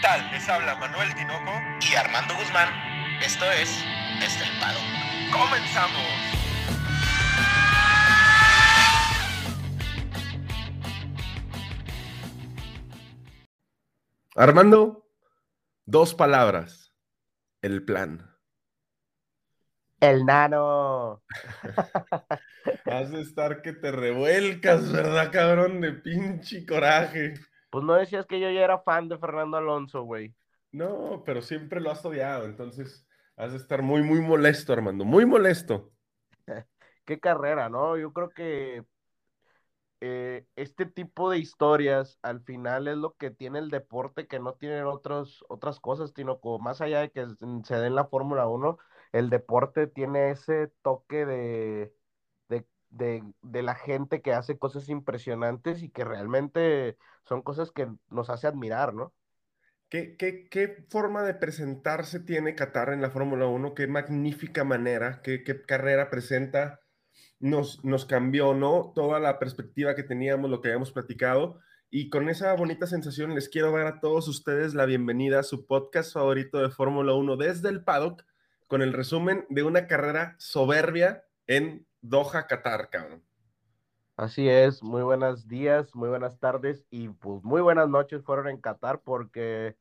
tal? Les habla Manuel Tinoco y Armando Guzmán. Esto es Desde el Pado. ¡Comenzamos! Armando, dos palabras. El plan. El nano. Has de estar que te revuelcas, ¿verdad, cabrón? De pinche coraje. Pues no decías que yo ya era fan de Fernando Alonso, güey. No, pero siempre lo has odiado, entonces has de estar muy, muy molesto, Armando, muy molesto. Qué carrera, ¿no? Yo creo que eh, este tipo de historias al final es lo que tiene el deporte que no tienen otros, otras cosas, sino como más allá de que se den la Fórmula 1, el deporte tiene ese toque de, de, de, la gente que hace cosas impresionantes y que realmente son cosas que nos hace admirar, ¿no? ¿Qué, qué, qué forma de presentarse tiene Qatar en la Fórmula 1? ¿Qué magnífica manera? ¿Qué, qué carrera presenta? Nos, nos cambió, ¿no? Toda la perspectiva que teníamos, lo que habíamos platicado. Y con esa bonita sensación les quiero dar a todos ustedes la bienvenida a su podcast favorito de Fórmula 1 desde el paddock, con el resumen de una carrera soberbia en Doha, Qatar, cabrón. Así es, muy buenos días, muy buenas tardes y pues muy buenas noches fueron en Qatar porque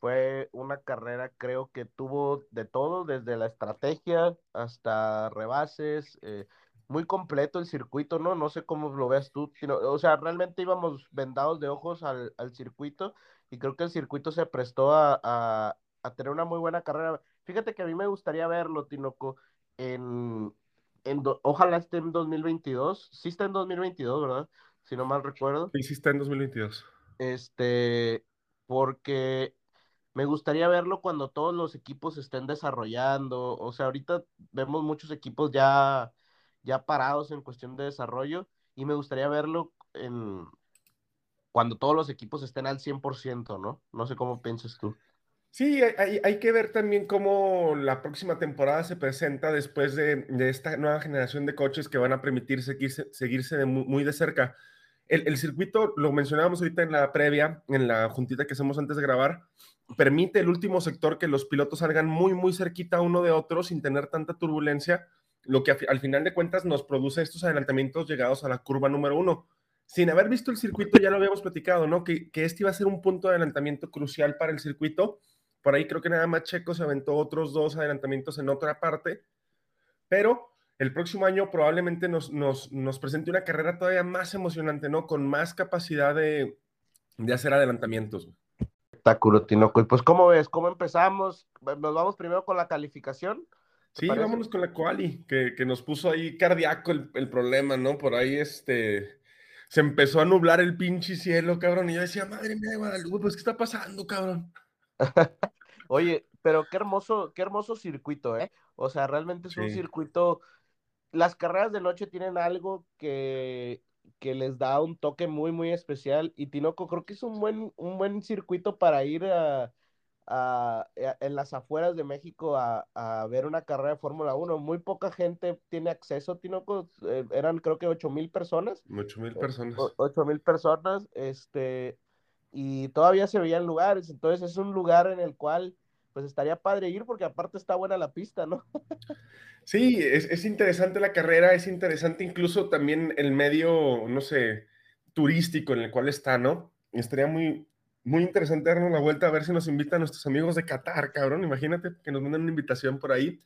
fue una carrera creo que tuvo de todo, desde la estrategia hasta rebases, eh, muy completo el circuito, ¿no? No sé cómo lo veas tú, o sea, realmente íbamos vendados de ojos al, circuito y creo que el circuito se prestó a, a, tener una muy buena carrera. Fíjate que a mí me gustaría verlo, Tinoco, en, ojalá esté en 2022. Sí está en 2022, ¿verdad? Si no mal recuerdo. Sí, sí está en 2022. Este, porque me gustaría verlo cuando todos los equipos estén desarrollando. O sea, ahorita vemos muchos equipos ya, ya parados en cuestión de desarrollo y me gustaría verlo en cuando todos los equipos estén al 100%, ¿no? No sé cómo piensas tú. Sí, hay, que ver también cómo la próxima temporada se presenta después de, esta nueva generación de coches que van a permitir seguirse, seguirse muy, de cerca. El, circuito, lo mencionábamos ahorita en la previa, en la juntita que hacemos antes de grabar, permite el último sector que los pilotos salgan muy, muy cerquita uno de otro sin tener tanta turbulencia, lo que al final de cuentas nos produce estos adelantamientos llegados a la curva número uno. Sin haber visto el circuito, ya lo habíamos platicado, ¿no? Que, que este iba a ser un punto de adelantamiento crucial para el circuito por ahí creo que nada más Checo se aventó otros dos adelantamientos en otra parte, pero el próximo año probablemente nos, nos, nos presente una carrera todavía más emocionante, ¿no? Con más capacidad de, de hacer adelantamientos. Espectáculo, Tinoco. Y pues, ¿cómo ves? ¿Cómo empezamos? Nos vamos primero con la calificación. Sí, vámonos con la quali, que, que nos puso ahí cardíaco el, el, problema, ¿no? Por ahí este se empezó a nublar el pinche cielo, cabrón, y yo decía, madre mía de Guadalupe, pues, ¿qué está pasando, cabrón? Oye, pero qué hermoso, qué hermoso circuito, ¿eh? O sea, realmente es un circuito. Las carreras de noche tienen algo que, que les da un toque muy, muy especial. Y Tinoco creo que es un buen, un buen circuito para ir a, en las afueras de México a, ver una carrera de Fórmula 1. Muy poca gente tiene acceso, Tinoco. Eh, eran creo que ocho mil personas. Ocho mil personas. Ocho mil personas. Este, y todavía se veían lugares, entonces es un lugar en el cual pues estaría padre ir porque aparte está buena la pista, ¿no? Sí, es, interesante la carrera, es interesante incluso también el medio, no sé, turístico en el cual está, ¿no? Estaría muy, muy interesante darnos la vuelta a ver si nos invitan nuestros amigos de Qatar, cabrón, imagínate que nos manden una invitación por ahí.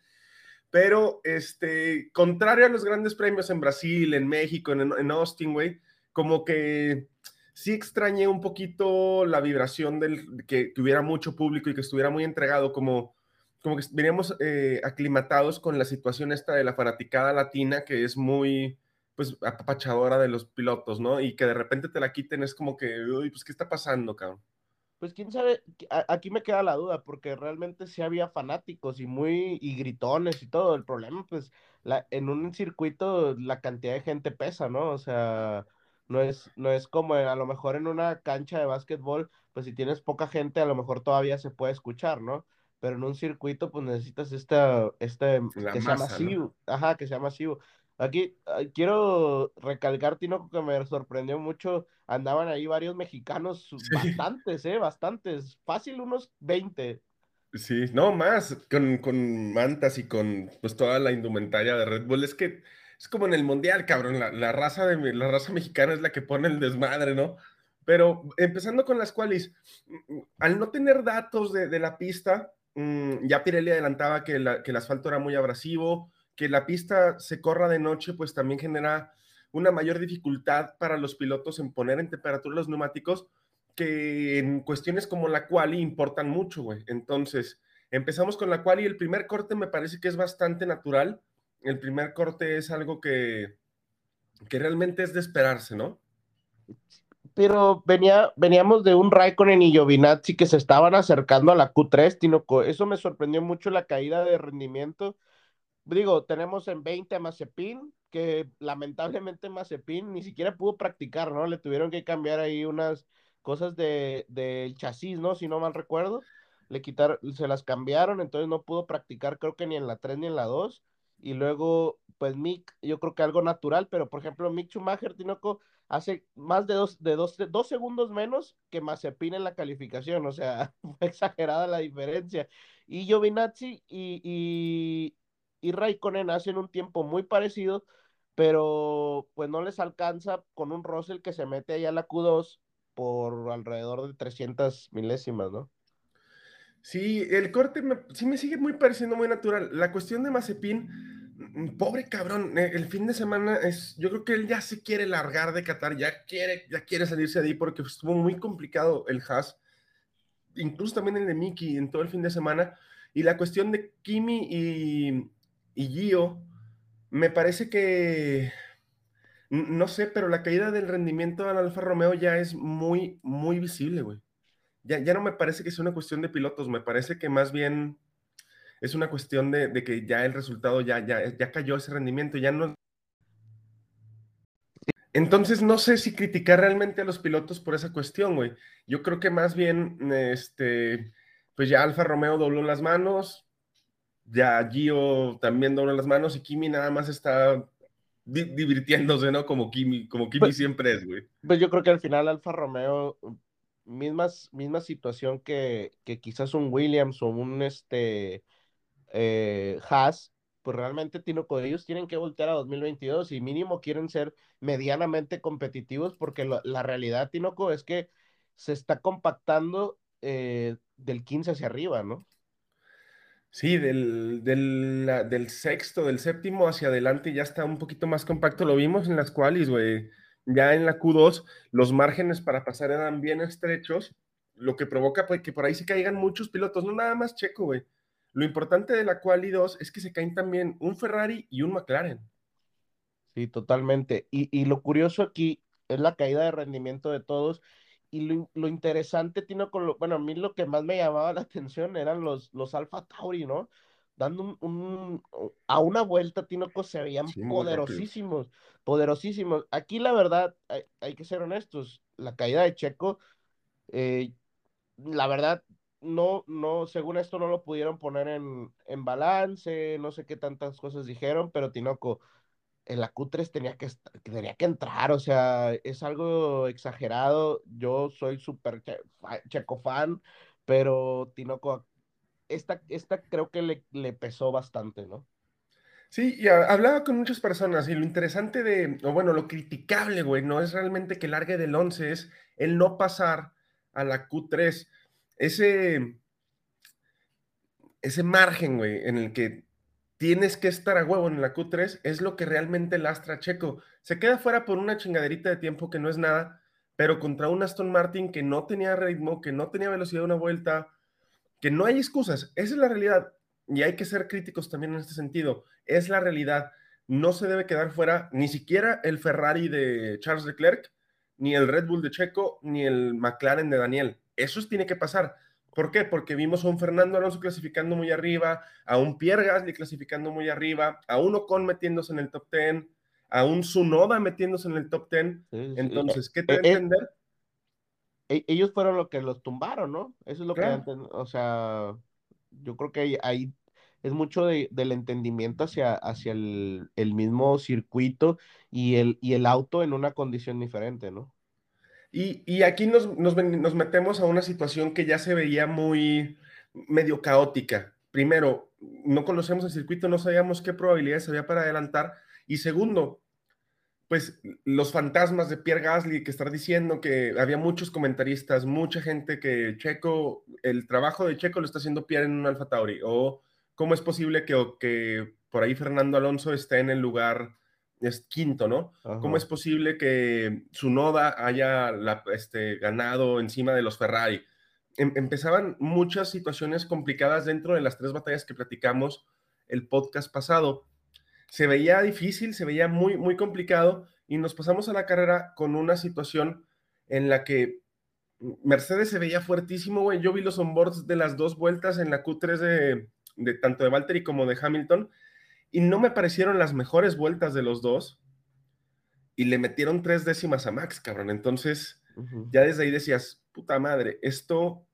Pero, este, contrario a los grandes premios en Brasil, en México, en, en Austin, güey, como que sí extrañé un poquito la vibración del que, hubiera mucho público y que estuviera muy entregado, como, como que veníamos eh, aclimatados con la situación esta de la fanaticada latina, que es muy, pues, apapachadora de los pilotos, ¿no? Y que de repente te la quiten, es como que, uy, pues, ¿qué está pasando, cabrón? Pues quién sabe, aquí me queda la duda, porque realmente sí había fanáticos y muy, y gritones y todo. El problema, pues, la, en un circuito la cantidad de gente pesa, ¿no? O sea, no es, no es como a lo mejor en una cancha de básquetbol, pues si tienes poca gente, a lo mejor todavía se puede escuchar, ¿no? Pero en un circuito, pues necesitas esta, este, que sea masivo, ajá, que sea masivo. Aquí quiero recalcar, Tino, que me sorprendió mucho. Andaban ahí varios mexicanos, bastantes, ¿eh? Bastantes. Fácil, unos 20. Sí, no más, con, con, mantas y con pues toda la indumentaria de Red Bull. Es que es como en el mundial, cabrón. La, raza de la raza mexicana es la que pone el desmadre, ¿no? Pero empezando con las cuales, mm, al no tener datos de, de la pista, mm, ya Pirelli adelantaba que, la, que el asfalto era muy abrasivo, que la pista se corra de noche, pues también genera una mayor dificultad para los pilotos en poner en temperatura los neumáticos, que en cuestiones como la quali importan mucho, güey. Entonces, empezamos con la quali. El primer corte me parece que es bastante natural. El primer corte es algo que, que realmente es de esperarse, ¿no? Pero venía, veníamos de un Raikkonen y Giovinazzi que se estaban acercando a la Q3, Tinoco. Eso me sorprendió mucho la caída de rendimiento digo, tenemos en 20 a Mazepin, que lamentablemente Mazepin ni siquiera pudo practicar, ¿no? Le tuvieron que cambiar ahí unas cosas del de, chasis, ¿no? Si no mal recuerdo. Le quitaron, se las cambiaron, entonces no pudo practicar, creo que ni en la 3 ni en la 2. Y luego, pues Mick, yo creo que algo natural, pero por ejemplo, Mick Schumacher, Tinoco, hace más de dos, de dos, dos segundos menos que Mazepin en la calificación, o sea, fue exagerada la diferencia. Y Giovinazzi y, y, y Raikkonen hacen un tiempo muy parecido, pero pues no les alcanza con un Russell que se mete allá a la Q2 por alrededor de 300 milésimas, ¿no? Sí, el corte sí me sigue muy pareciendo muy natural. La cuestión de Mazepin, mm, pobre cabrón, eh, el fin de semana es, yo creo que él ya se quiere largar de Qatar, ya quiere, ya quiere salirse de ahí porque estuvo muy complicado el Haas, incluso también el de Mickey en todo el fin de semana. Y la cuestión de Kimi y, y Gio, me parece que, no sé, pero la caída del rendimiento del Alfa Romeo ya es muy, muy visible, güey. Ya, ya no me parece que sea una cuestión de pilotos, me parece que más bien es una cuestión de, que ya el resultado ya, ya, ya cayó ese rendimiento, ya no... Entonces no sé si criticar realmente a los pilotos por esa cuestión, güey. Yo creo que más bien, este, pues ya Alfa Romeo dobló las manos, ya Gio también dobla las manos y Kimi nada más está divirtiéndose, ¿no? Como Kimi, como Kimi pues, siempre es, güey. Pues yo creo que al final Alfa Romeo, mismas, misma situación que, que quizás un Williams o un este eh, Haas, pues realmente Tino, ellos tienen que voltear a 2022 y mínimo quieren ser medianamente competitivos porque la realidad, Tinoco, es que se está compactando eh, del 15 hacia arriba, ¿no? Sí, del, del, sexto, del séptimo hacia adelante ya está un poquito más compacto. Lo vimos en las cuales, güey. Ya en la Q2 los márgenes para pasar eran bien estrechos, lo que provoca pues, que por ahí se caigan muchos pilotos, no nada más Checo, güey. Lo importante de la Quali 2 es que se caen también un Ferrari y un McLaren. Sí, totalmente. Y, y lo curioso aquí es la caída de rendimiento de todos y lo, interesante, Tino, con lo, bueno, a mí lo que más me llamaba la atención eran los, los Alfa Tauri, ¿no? Dando un, a una vuelta, Tinoco, se veían poderosísimos, poderosísimos. Aquí la verdad, hay, que ser honestos, la caída de Checo, eh, la verdad, no, no, según esto no lo pudieron poner en, en balance, no sé qué tantas cosas dijeron, pero Tinoco, en la Q3 tenía que, tenía que entrar, o sea, es algo exagerado. Yo soy súper checo fan, pero Tinoco, esta, esta creo que le, le pesó bastante, ¿no? Sí, y hablaba con muchas personas y lo interesante de, o bueno, lo criticable, güey, no es realmente que largue del 11, es el no pasar a la Q3. Ese, ese margen, güey, en el que tienes que estar a huevo en la Q3, es lo que realmente lastra a Checo. Se queda fuera por una chingaderita de tiempo que no es nada, pero contra un Aston Martin que no tenía ritmo, que no tenía velocidad de una vuelta, que no hay excusas. Esa es la realidad. Y hay que ser críticos también en este sentido. Es la realidad. No se debe quedar fuera ni siquiera el Ferrari de Charles Leclerc, ni el Red Bull de Checo, ni el McLaren de Daniel. Eso tiene que pasar. ¿Por qué? Porque vimos a un Fernando Alonso clasificando muy arriba, a un Pierre Gasly clasificando muy arriba, a un Ocon metiéndose en el top 10, a un Sunoda metiéndose en el top 10. Entonces, ¿qué te eh, eh, entender? E, ellos fueron los que los tumbaron, ¿no? Eso es lo que, o sea, yo creo que ahí es mucho de, del entendimiento hacia, hacia el, el, mismo circuito y el, y el auto en una condición diferente, ¿no? Y, y aquí nos, nos, nos, metemos a una situación que ya se veía muy medio caótica. Primero, no conocemos el circuito, no sabíamos qué probabilidades había para adelantar. Y segundo, pues los fantasmas de Pierre Gasly que estar diciendo que había muchos comentaristas, mucha gente que Checo, el trabajo de Checo lo está haciendo Pierre en un Alfa Tauri, o cómo es posible que, que por ahí Fernando Alonso esté en el lugar es quinto, ¿no? Ajá. ¿Cómo es posible que su noda haya la, este, ganado encima de los Ferrari? Em, empezaban muchas situaciones complicadas dentro de las tres batallas que platicamos el podcast pasado se veía difícil, se veía muy, muy complicado y nos pasamos a la carrera con una situación en la que Mercedes se veía fuertísimo, güey. Yo vi los onboards de las dos vueltas en la Q3 de, de tanto de Valtteri como de Hamilton y no me parecieron las mejores vueltas de los dos y le metieron tres décimas a Max, cabrón. Entonces, uh -huh. ya desde ahí decías, puta madre, esto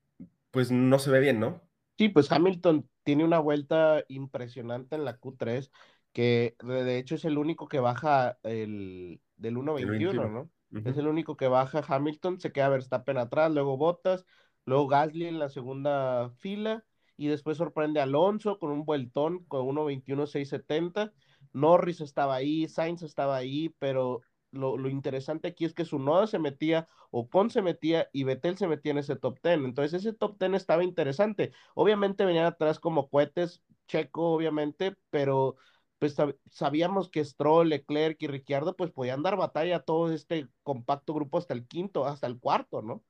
pues no se ve bien, ¿no? Sí, pues Hamilton tiene una vuelta impresionante en la Q3 que de hecho es el único que baja el, del 1.21, ¿no? Uh -huh. Es el único que baja Hamilton, se queda Verstappen atrás, luego Bottas, luego Gasly en la segunda fila y después sorprende a Alonso con un vueltón con 1.21.670. Norris estaba ahí, Sainz estaba ahí, pero lo, lo, interesante aquí es que su noda se metía, Ocon se metía y Vettel se metía en ese top 10. Entonces ese top 10 estaba interesante. Obviamente venían atrás como cohetes, Checo obviamente, pero pues sabíamos que Stroll, Leclerc y Ricciardo pues podían dar batalla a todo este compacto grupo hasta el quinto, hasta el cuarto, ¿no?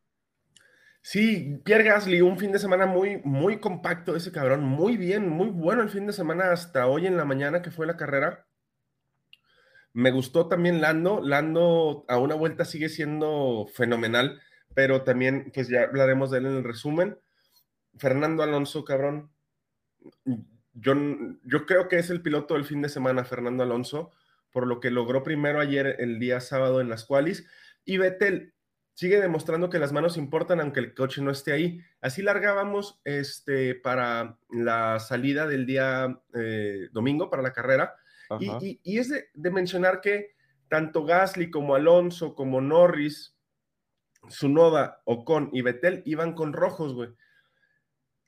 Sí, Pierre Gasly, un fin de semana muy, muy compacto ese cabrón, muy bien, muy bueno el fin de semana hasta hoy en la mañana que fue la carrera. Me gustó también Lando, Lando a una vuelta sigue siendo fenomenal, pero también pues ya hablaremos de él en el resumen. Fernando Alonso, cabrón, yo, yo creo que es el piloto del fin de semana, Fernando Alonso, por lo que logró primero ayer, el día sábado en las qualis. Y Vettel sigue demostrando que las manos importan aunque el coche no esté ahí. Así largábamos este, para la salida del día eh, domingo, para la carrera. Y, y, y, es de, de, mencionar que tanto Gasly como Alonso, como Norris, Sunoda, Ocon y Vettel iban con rojos, güey.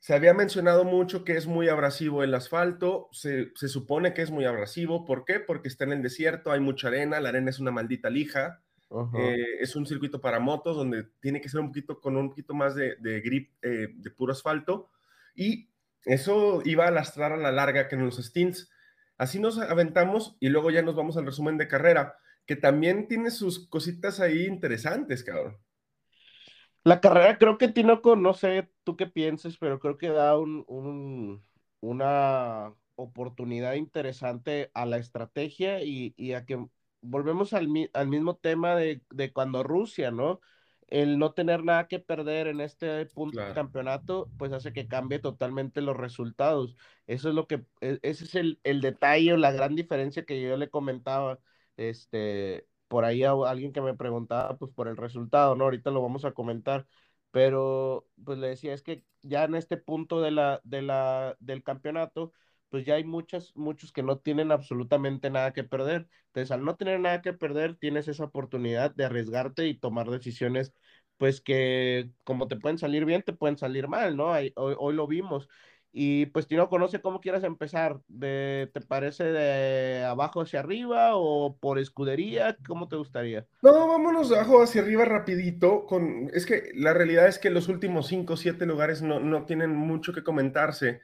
Se había mencionado mucho que es muy abrasivo el asfalto, se, se, supone que es muy abrasivo, ¿por qué? Porque está en el desierto, hay mucha arena, la arena es una maldita lija, uh -huh. eh, es un circuito para motos donde tiene que ser un poquito con un poquito más de, de grip eh, de puro asfalto, y eso iba a lastrar a la larga que en los stints. Así nos aventamos y luego ya nos vamos al resumen de carrera, que también tiene sus cositas ahí interesantes, cabrón. La carrera creo que Tinoco, no sé tú qué pienses, pero creo que da un, un, una oportunidad interesante a la estrategia y, y a que volvemos al, al mismo tema de, de, cuando Rusia, ¿no? El no tener nada que perder en este punto claro. del campeonato, pues hace que cambie totalmente los resultados. Eso es lo que, e, ese es el, el detalle la gran diferencia que yo le comentaba este, por ahí a alguien que me preguntaba pues por el resultado, ¿no? Ahorita lo vamos a comentar, pero pues le decía, es que ya en este punto de la, de la, del campeonato, pues ya hay muchos, muchos que no tienen absolutamente nada que perder. Entonces, al no tener nada que perder, tienes esa oportunidad de arriesgarte y tomar decisiones, pues que como te pueden salir bien, te pueden salir mal, ¿no? Hoy lo vimos. Y pues no conoce cómo quieras empezar. De, ¿Te parece de abajo hacia arriba o por escudería? ¿Cómo te gustaría? No, vámonos de abajo hacia arriba rapidito. Con... Es que la realidad es que los últimos 5 o 7 lugares no, no, tienen mucho que comentarse.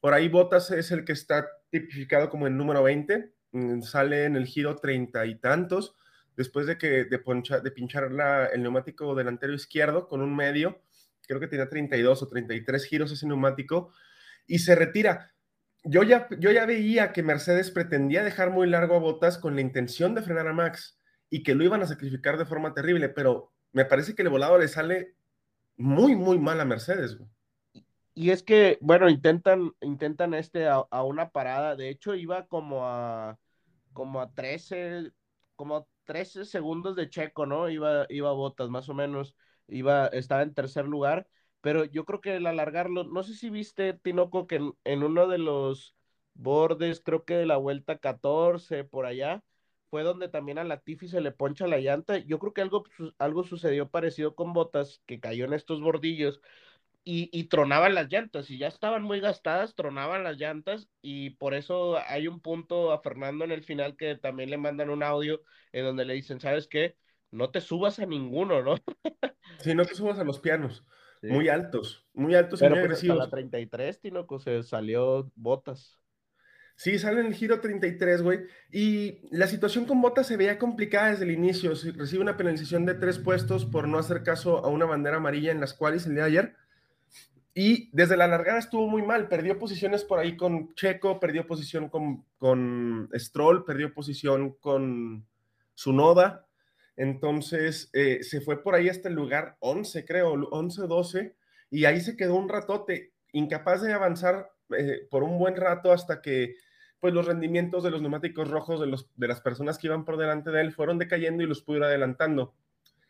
Por ahí Botas es el que está tipificado como el número 20. Mm, sale en el giro treinta y tantos. Después de, que, de, poncha, pinchar el neumático delantero izquierdo con un medio. Creo que tenía 32 o 33 giros ese neumático y se retira. Yo ya, yo ya veía que Mercedes pretendía dejar muy largo a Botas con la intención de frenar a Max y que lo iban a sacrificar de forma terrible, pero me parece que el volado le sale muy, muy mal a Mercedes. Y es que, bueno, intentan, intentan este a, una parada, de hecho iba como a, como a 13, como a 13 segundos de Checo, ¿no? Iba, iba a Botas, más o menos, iba, estaba en tercer lugar pero yo creo que el alargarlo, no sé si viste, Tinoco, que en, uno de los, bordes, creo que de la vuelta 14, por allá, fue donde también a Latifi se le poncha la llanta. Yo creo que algo, algo sucedió parecido con Botas, que cayó en estos bordillos y, y, tronaban las llantas, y ya estaban muy gastadas, tronaban las llantas, y por eso hay un punto a Fernando en el final que también le mandan un audio en donde le dicen, ¿sabes qué? No te subas a ninguno, ¿no? sí, no te subas a los pianos. Sí. Muy altos, muy altos Pero y muy pues agresivos. hasta la 33, Tinoco, se salió botas. Sí, sale en el giro 33, güey. Y la situación con Botas se veía complicada desde el inicio. Recibe una penalización de tres puestos por no hacer caso a una bandera amarilla en las cuales el día de ayer. Y desde la largada estuvo muy mal. Perdió posiciones por ahí con Checo, perdió posición con, con Stroll, perdió posición con Sunoda. Entonces eh, se fue por ahí hasta el lugar 11, creo, 11, 12. Y ahí se quedó un ratote, incapaz de avanzar eh, por un buen rato hasta que pues los rendimientos de los neumáticos rojos de, los, de las personas que iban por delante de él fueron decayendo y los pudo ir adelantando.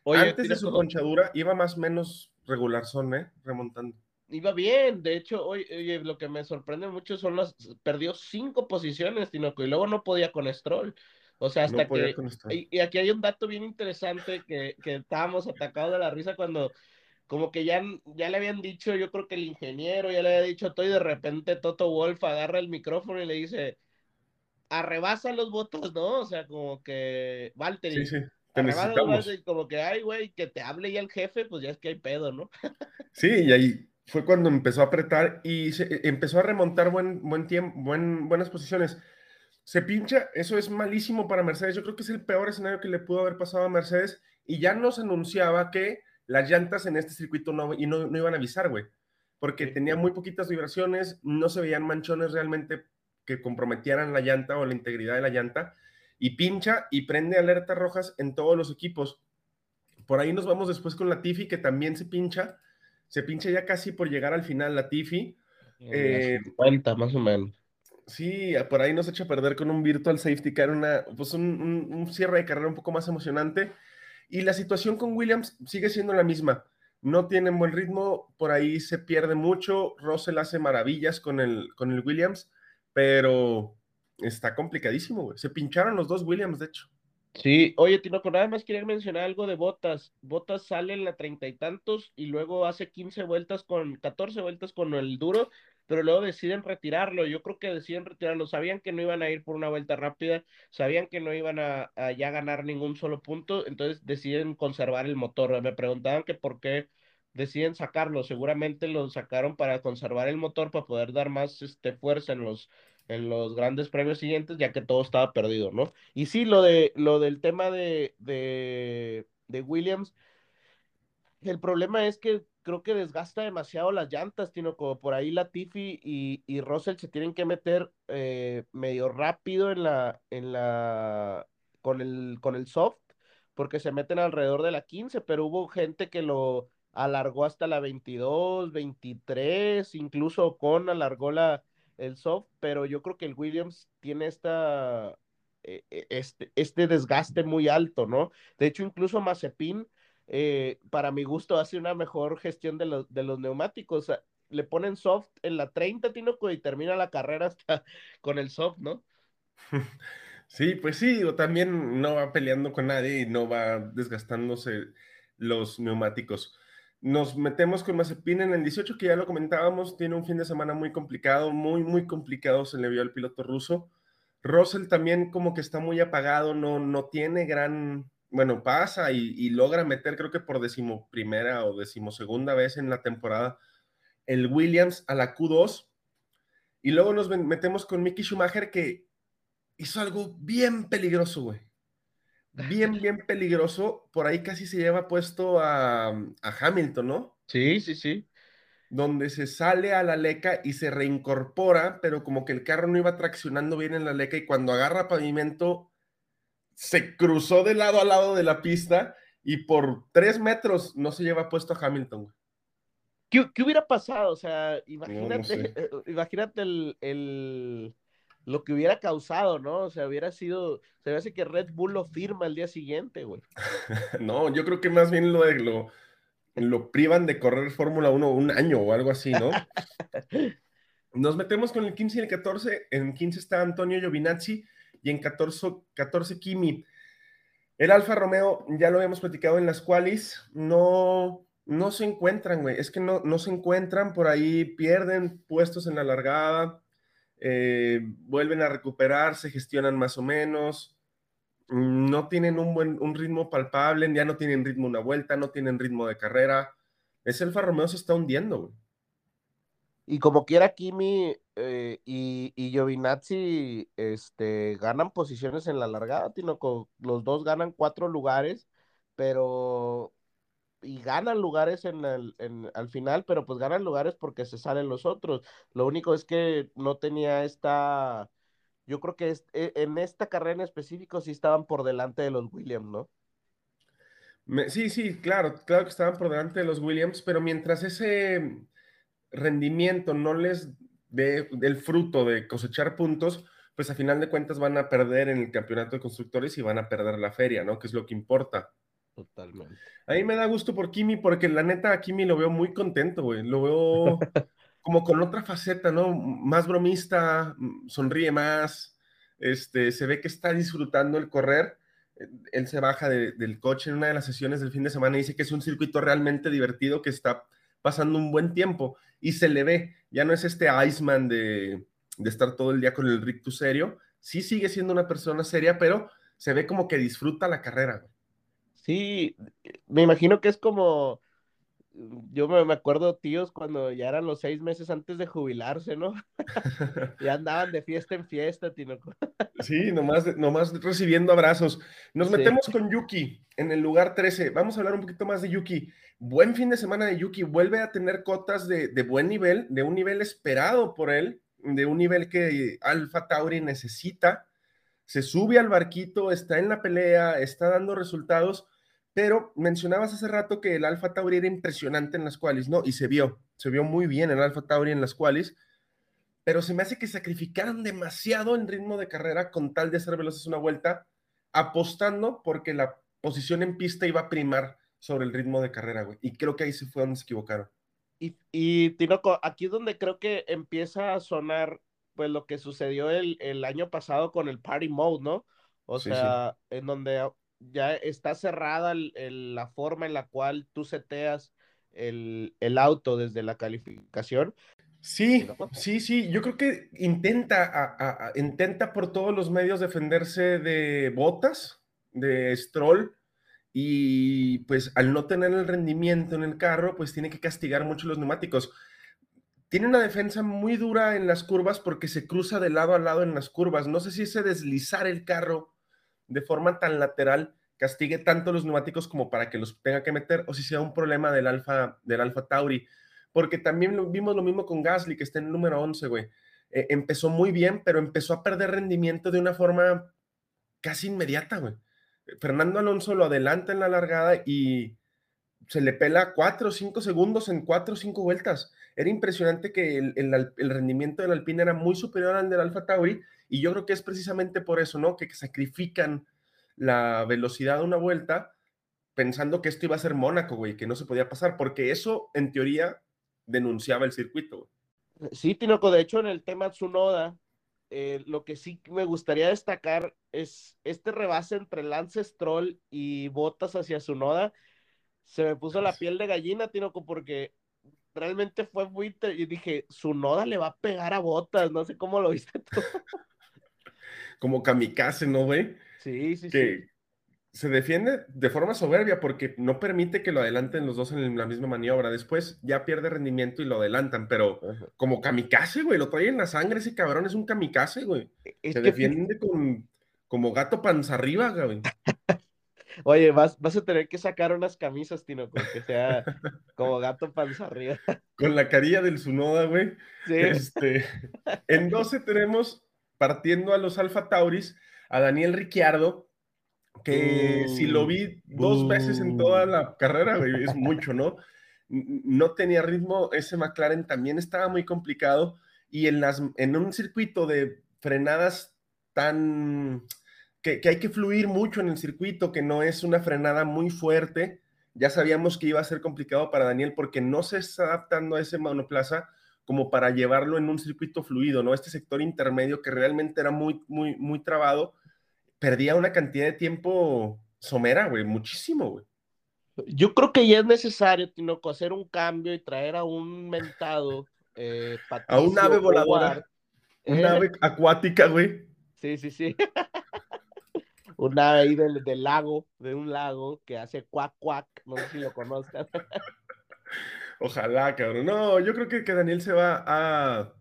Oye, Antes de su todo. ponchadura iba más o menos regular son, ¿eh? Remontando. Iba bien, de hecho, oye, oye, lo que me sorprende mucho son las, perdió cinco posiciones, Tinoco, y luego no podía con Stroll. O sea, hasta No que, y, y aquí hay un dato bien interesante que, que estábamos atacados de la risa cuando como que ya, ya le habían dicho, yo creo que el ingeniero ya le había dicho todo y de repente Toto Wolf agarra el micrófono y le dice, arrebasa los votos, ¿no? O sea, como que, Valtteri, Sí, sí, te necesitamos. y como que, ay, güey, que te hable ya el jefe, pues ya es que hay pedo, ¿no? Sí, y ahí fue cuando empezó a apretar y se, eh, empezó a remontar buen, buen tiempo, buen, buenas posiciones. Se pincha, eso es malísimo para Mercedes. Yo creo que es el peor escenario que le pudo haber pasado a Mercedes y ya nos anunciaba que las llantas en este circuito no, y no, no iban a avisar, güey, porque tenía muy poquitas vibraciones, no se veían manchones realmente que comprometieran la llanta o la integridad de la llanta y pincha y prende alertas rojas en todos los equipos. Por ahí nos vamos después con la Tifi, que también se pincha. Se pincha ya casi por llegar al final la Tifi. Eh, 50, más o menos. Sí, por ahí nos echa a perder con un virtual safety car, una, pues un, un- cierre de carrera un poco más emocionante. Y la situación con Williams sigue siendo la misma. No tienen buen ritmo, por ahí se pierde mucho. Russell hace maravillas con el, con el Williams, pero está complicadísimo. Se pincharon los dos Williams, de hecho. Sí, oye, Tinoco, nada más quería mencionar algo de Botas. Botas sale en la treinta y tantos y luego hace 15 vueltas con, 14 vueltas con el duro, pero luego deciden retirarlo. Yo creo que deciden retirarlo. Sabían que no iban a ir por una vuelta rápida, sabían que no iban a, ya ganar ningún solo punto, entonces deciden conservar el motor. Me preguntaban que por qué deciden sacarlo. Seguramente lo sacaron para conservar el motor, para poder dar más este, fuerza en los, en los grandes premios siguientes, ya que todo estaba perdido, ¿no? Y sí, lo de lo del tema de, de, de Williams, el problema es que creo que desgasta demasiado las llantas, Tino, como por ahí Latifi y, y Russell se tienen que meter eh, medio rápido en la, en la, con el, con el soft, porque se meten alrededor de la 15, pero hubo gente que lo alargó hasta la 22, 23, incluso con alargó la, el soft, pero yo creo que el Williams tiene esta, eh, eh, este, este desgaste muy alto, ¿no? De hecho, incluso Mazepin, eh, para mi gusto, hace una mejor gestión de los, de los neumáticos. Le ponen soft en la 30, Tinoco, y termina la carrera hasta con el soft, ¿no? Sí, pues sí, o también no va peleando con nadie y no va desgastándose los neumáticos. Nos metemos con Mazepin en el 18, que ya lo comentábamos, tiene un fin de semana muy complicado, muy, muy complicado se le vio al piloto ruso. Russell también como que está muy apagado, no, no tiene gran, bueno, pasa y, y logra meter, creo que por decimoprimera o decimosegunda vez en la temporada, el Williams a la Q2. Y luego nos metemos con Mickey Schumacher, que hizo algo bien peligroso, güey. Bien, bien peligroso. Por ahí casi se lleva puesto a, a Hamilton, ¿no? Sí, sí, sí. Donde se sale a la leca y se reincorpora, pero como que el carro no iba traccionando bien en la leca y cuando agarra pavimento se cruzó de lado a lado de la pista y por tres metros no se lleva puesto a Hamilton. ¿Qué, qué hubiera pasado? O sea, no imagínate, sé. eh, imagínate el, el- lo que hubiera causado, ¿no? O sea, hubiera sido, se me hace que Red Bull lo firma el día siguiente, güey. No, yo creo que más bien lo, de- lo, lo privan de correr Fórmula 1 un año o algo así, ¿no? Nos metemos con el 15 y el 14. En 15 está Antonio Giovinazzi y en 14, 14 Kimi. El Alfa Romeo, ya lo habíamos platicado en las cuales, no, no se encuentran, güey. Es que no, no se encuentran, por ahí pierden puestos en la largada, eh, vuelven a recuperar, se gestionan más o menos, no tienen un buen un ritmo palpable, ya no tienen ritmo una vuelta, no tienen ritmo de carrera. Ese Alfa Romeo se está hundiendo, güey. Y como quiera, Kimi eh, y, y Giovinazzi este, ganan posiciones en la largada, Tinoco. Los dos ganan cuatro lugares, pero. Y ganan lugares en el, en, al final, pero pues ganan lugares porque se salen los otros. Lo único es que no tenía esta. Yo creo que es, e, en esta carrera en específico sí estaban por delante de los Williams, ¿no? Sí, sí, claro, claro que estaban por delante de los Williams, pero mientras ese rendimiento no les dé el fruto de cosechar puntos, pues a final de cuentas van a perder en el campeonato de constructores y van a perder la feria, ¿no? Que es lo que importa. Totalmente. A mí me da gusto por Kimi, porque la neta a Kimi lo veo muy contento, güey. Lo veo como con otra faceta, ¿no? Más bromista, sonríe más, este, se ve que está disfrutando el correr. Él se baja de, del coche en una de las sesiones del fin de semana y dice que es un circuito realmente divertido, que está pasando un buen tiempo y se le ve, ya no es este Iceman de, de estar todo el día con el rictus serio, sí sigue siendo una persona seria, pero se ve como que disfruta la carrera. Sí, me imagino que es como, yo me, acuerdo tíos cuando ya eran los seis meses antes de jubilarse, ¿no? ya andaban de fiesta en fiesta, Tino. sí, nomás, nomás recibiendo abrazos. Nos metemos con Yuki en el lugar 13. Vamos a hablar un poquito más de Yuki. Buen fin de semana de Yuki. Vuelve a tener cotas de, de buen nivel, de un nivel esperado por él, de un nivel que Alfa Tauri necesita. Se sube al barquito, está en la pelea, está dando resultados pero mencionabas hace rato que el Alfa Tauri era impresionante en las cuales, ¿no? Y se vio, se vio muy bien el Alfa Tauri en las cuales, pero se me hace que sacrificaron demasiado en ritmo de carrera con tal de hacer veloces una vuelta, apostando porque la posición en pista iba a primar sobre el ritmo de carrera, güey. Y creo que ahí se fue donde se equivocaron. Y, y Tinoco, aquí es donde creo que empieza a sonar, pues, lo que sucedió el, el año pasado con el Party Mode, ¿no? O sí, sea, sí. en donde ya está cerrada el, el, la forma en la cual tú seteas el, el, auto desde la calificación. Sí, sí, sí, yo creo que intenta, a, a, intenta por todos los medios defenderse de botas, de Stroll, y pues al no tener el rendimiento en el carro, pues tiene que castigar mucho los neumáticos. Tiene una defensa muy dura en las curvas porque se cruza de lado a lado en las curvas. No sé si ese deslizar el carro de forma tan lateral castigue tanto los neumáticos como para que los tenga que meter o si sea un problema del Alfa del Alfa Tauri, porque también vimos lo mismo con Gasly que está en el número 11, güey. Eh, empezó muy bien, pero empezó a perder rendimiento de una forma casi inmediata, güey. Fernando Alonso lo adelanta en la largada y se le pela cuatro o cinco segundos en cuatro o cinco vueltas. Era impresionante que el, el, el, rendimiento del Alpine era muy superior al del Alfa Tauri y yo creo que es precisamente por eso, ¿no? Que, sacrifican la velocidad de una vuelta pensando que esto iba a ser Mónaco, güey, que no se podía pasar, porque eso en teoría denunciaba el circuito. Güey. Sí, Tinoco, de hecho en el tema Tsunoda, eh, lo que sí me gustaría destacar es este rebase entre Lance Stroll y Botas hacia Tsunoda. Se me puso la piel de gallina, Tinoco, porque realmente fue muy. Y dije, Tsunoda le va a pegar a Botas, no sé cómo lo viste tú. Como kamikaze, ¿no, güey? Sí, sí, que sí. se defiende de forma soberbia porque no permite que lo adelanten los dos en la misma maniobra. Después ya pierde rendimiento y lo adelantan, pero Ajá. como kamikaze, güey, lo trae en la sangre ese cabrón, es un kamikaze, güey. Es se que... defiende con, como gato panza arriba, güey. Oye, vas, vas a tener que sacar unas camisas, Tino, que sea como gato panza arriba. Con la carilla del Sunoda, güey. Sí. Este, en 12 tenemos, partiendo a los Alfa Tauris, a Daniel Ricciardo, que uh, si lo vi dos uh. veces en toda la carrera, güey, es mucho, ¿no? No tenía ritmo, ese McLaren también estaba muy complicado y en, las, en un circuito de frenadas tan... Que, que hay que fluir mucho en el circuito, que no es una frenada muy fuerte, ya sabíamos que iba a ser complicado para Daniel porque no se está adaptando a ese monoplaza como para llevarlo en un circuito fluido, ¿no? Este sector intermedio que realmente era muy, muy, muy trabado, perdía una cantidad de tiempo somera, güey, muchísimo, güey. Yo creo que ya es necesario, Tinoco, hacer un cambio y traer a un mentado. Eh, a un ave voladora. Una ¿eh? ave acuática, güey. Sí, sí, sí. un ave ahí del, del, lago, de un lago que hace cuac, cuac. No sé si lo conozcan. Ojalá, cabrón. No, yo creo que, que Daniel se va a,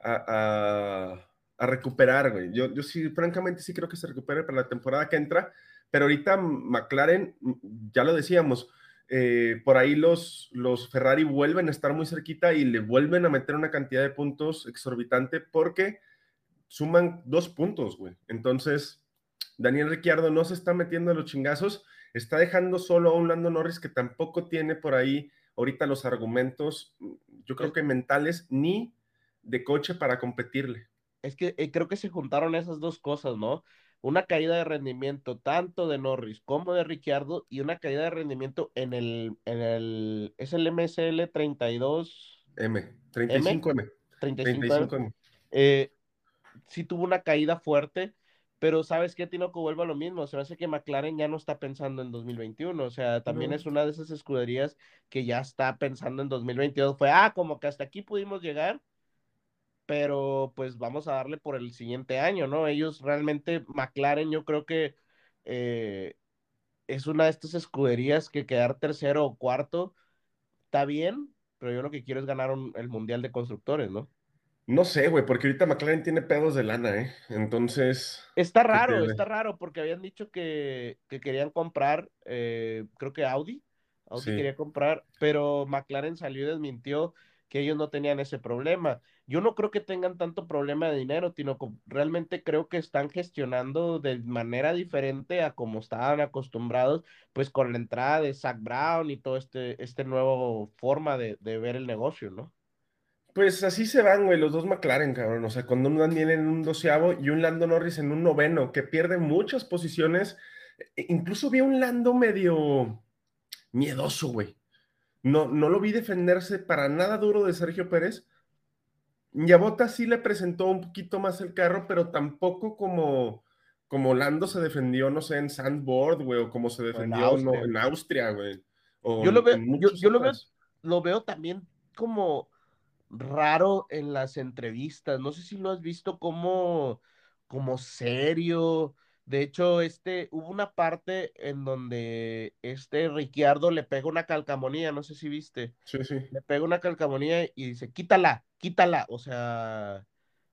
a, a, recuperar, güey. Yo, yo sí, francamente, sí creo que se recupere para la temporada que entra. Pero ahorita McLaren, ya lo decíamos, eh, por ahí los, los Ferrari vuelven a estar muy cerquita y le vuelven a meter una cantidad de puntos exorbitante porque suman dos puntos, güey. Entonces, Daniel Ricciardo no se está metiendo a los chingazos, está dejando solo a un Lando Norris que tampoco tiene por ahí ahorita los argumentos, yo creo que mentales, ni de coche para competirle. Es que eh, creo que se juntaron esas dos cosas, ¿no? una caída de rendimiento tanto de Norris como de Ricciardo y una caída de rendimiento en el, en el es el MSL 32 M, 35M. 35M. Eh, sí tuvo una caída fuerte, pero sabes que Tinoco vuelve a lo mismo, se me hace que McLaren ya no está pensando en 2021, o sea, también es una de esas escuderías que ya está pensando en 2022, fue, ah, como que hasta aquí pudimos llegar, pero pues vamos a darle por el siguiente año, ¿no? Ellos realmente, McLaren, yo creo que eh, es una de estas escuderías que quedar tercero o cuarto está bien, pero yo lo que quiero es ganar el Mundial de Constructores, ¿no? No sé, güey, porque ahorita McLaren tiene pedos de lana, ¿eh? Entonces. Está raro, está raro, porque habían dicho que, querían comprar, eh, creo que Audi. Audi quería comprar, pero McLaren salió y desmintió que ellos no tenían ese problema. Yo no creo que tengan tanto problema de dinero, sino realmente creo que están gestionando de manera diferente a como estaban acostumbrados, pues con la entrada de Zach Brown y todo este, este nuevo forma de, ver el negocio, ¿no? Pues así se van, güey, los dos McLaren, cabrón. O sea, cuando un Daniel en un doceavo y un Lando Norris en un noveno, que pierde muchas posiciones. E, incluso vi un Lando medio miedoso, güey. No, no lo vi defenderse para nada duro de Sergio Pérez. Y a Bota sí le presentó un poquito más el carro, pero tampoco como, como Lando se defendió, no sé, en Sandboard, güey, o como se defendió en Austria, güey. Yo, lo veo, yo, lo, veo, lo veo también como raro en las entrevistas. No sé si lo has visto como, como serio, de hecho, este, hubo una parte en donde este Ricciardo le pega una calcamonía, no sé si viste. Sí, sí. Le pega una calcamonía y dice, quítala, quítala. O sea,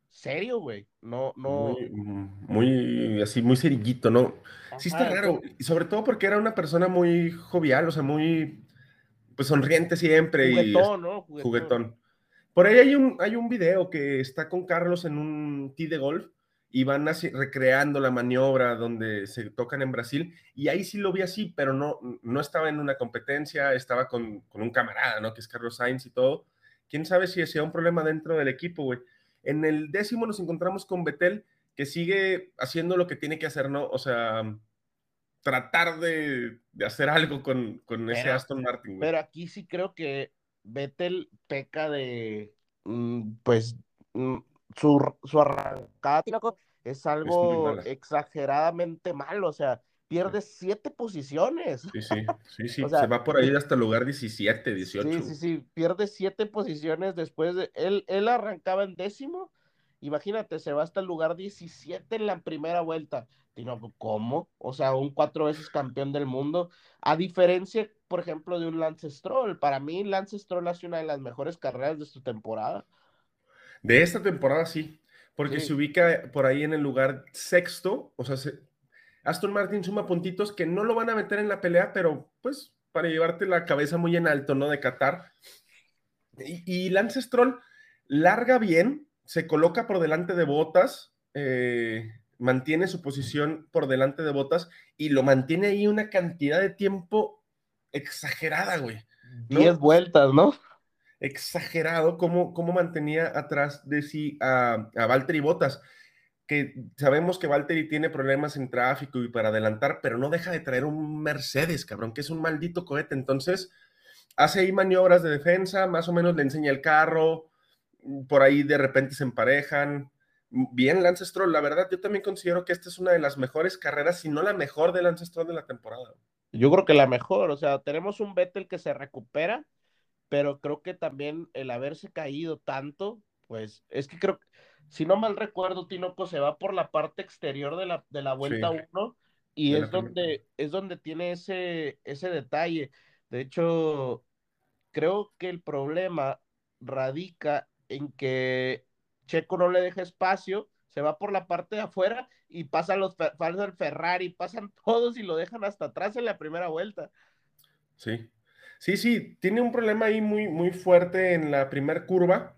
serio, güey. No, no. Muy, así, muy cerillito, ¿no? sí está raro. Y sobre todo porque era una persona muy jovial, o sea, muy, pues sonriente siempre. Juguetón, y, ¿no? Juguetón. juguetón. Por ahí hay un, hay un video que está con Carlos en un tee de golf y van así, recreando la maniobra donde se tocan en Brasil, y ahí sí lo vi así, pero no, no estaba en una competencia, estaba con, un camarada, ¿no? Que es Carlos Sainz y todo. ¿Quién sabe si sea un problema dentro del equipo, güey? En el décimo nos encontramos con Betel, que sigue haciendo lo que tiene que hacer, ¿no? O sea, tratar de, hacer algo con, ese Aston Martin. Güey. Pero aquí sí creo que Betel peca de, mm, pues, mm, su, su arrancada es algo exageradamente malo, o sea, pierde siete posiciones. Sí, sí, sí, sí. se va por ahí hasta el lugar 17, 18. Sí, sí, sí, pierde siete posiciones después de, él, él arrancaba en décimo, imagínate, se va hasta el lugar 17 en la primera vuelta. ¿cómo? O sea, un cuatro veces campeón del mundo. A diferencia, por ejemplo, de un Lance Stroll. Para mí, Lance Stroll hace una de las mejores carreras de su temporada. De esta temporada sí, porque se ubica por ahí en el lugar sexto, o sea, Aston Martin suma puntitos que no lo van a meter en la pelea, pero pues para llevarte la cabeza muy en alto, ¿no? De Qatar. Y, Lance Stroll larga bien, se coloca por delante de Botas, eh, mantiene su posición por delante de Botas y lo mantiene ahí una cantidad de tiempo exagerada, güey. Diez vueltas, ¿no? exagerado cómo, cómo mantenía atrás de sí a, a Valtteri Bottas, que sabemos que Valtteri tiene problemas en tráfico y para adelantar, pero no deja de traer un Mercedes, cabrón, que es un maldito cohete. Entonces, hace ahí maniobras de defensa, más o menos le enseña el carro, por ahí de repente se emparejan. Bien, Lance Stroll, la verdad, yo también considero que esta es una de las mejores carreras, si no la mejor de Lance Stroll de la temporada. Yo creo que la mejor, o sea, tenemos un Vettel que se recupera, pero creo que también el haberse caído tanto, pues es que creo, si no mal recuerdo, Tinoco se va por la parte exterior de la, de la vuelta 1 y es donde, es donde tiene ese, ese detalle. De hecho, creo que el problema radica en que Checo no le deja espacio, se va por la parte de afuera y pasan los pasa el Ferrari, pasan todos y lo dejan hasta atrás en la primera vuelta. Sí, sí, sí, tiene un problema ahí muy, muy fuerte en la primera curva.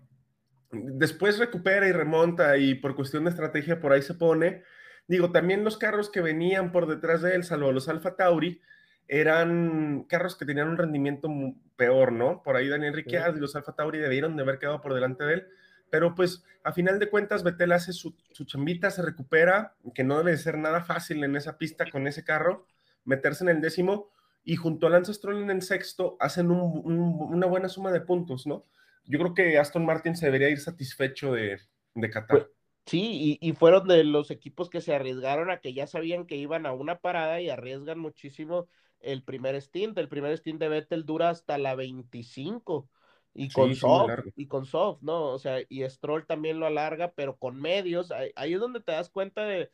Después recupera y remonta y por cuestión de estrategia por ahí se pone. Digo, también los carros que venían por detrás de él, salvo los Alfa Tauri, eran carros que tenían un rendimiento peor, ¿no? Por ahí Daniel Ricciardo y los Alfa Tauri debieron de haber quedado por delante de él, pero pues a final de cuentas Vettel hace su, chambita, se recupera, que no debe ser nada fácil en esa pista con ese carro, meterse en el décimo y junto a Lance Stroll en el sexto hacen una buena suma de puntos, ¿no? Yo creo que Aston Martin se debería ir satisfecho de, de Qatar. Pues, sí, y, y, fueron de los equipos que se arriesgaron a que ya sabían que iban a una parada y arriesgan muchísimo el primer stint. El primer stint de Vettel dura hasta la 25 y con soft, y con soft, ¿no? O sea, y Stroll también lo alarga, pero con medios, ahí, es donde te das cuenta de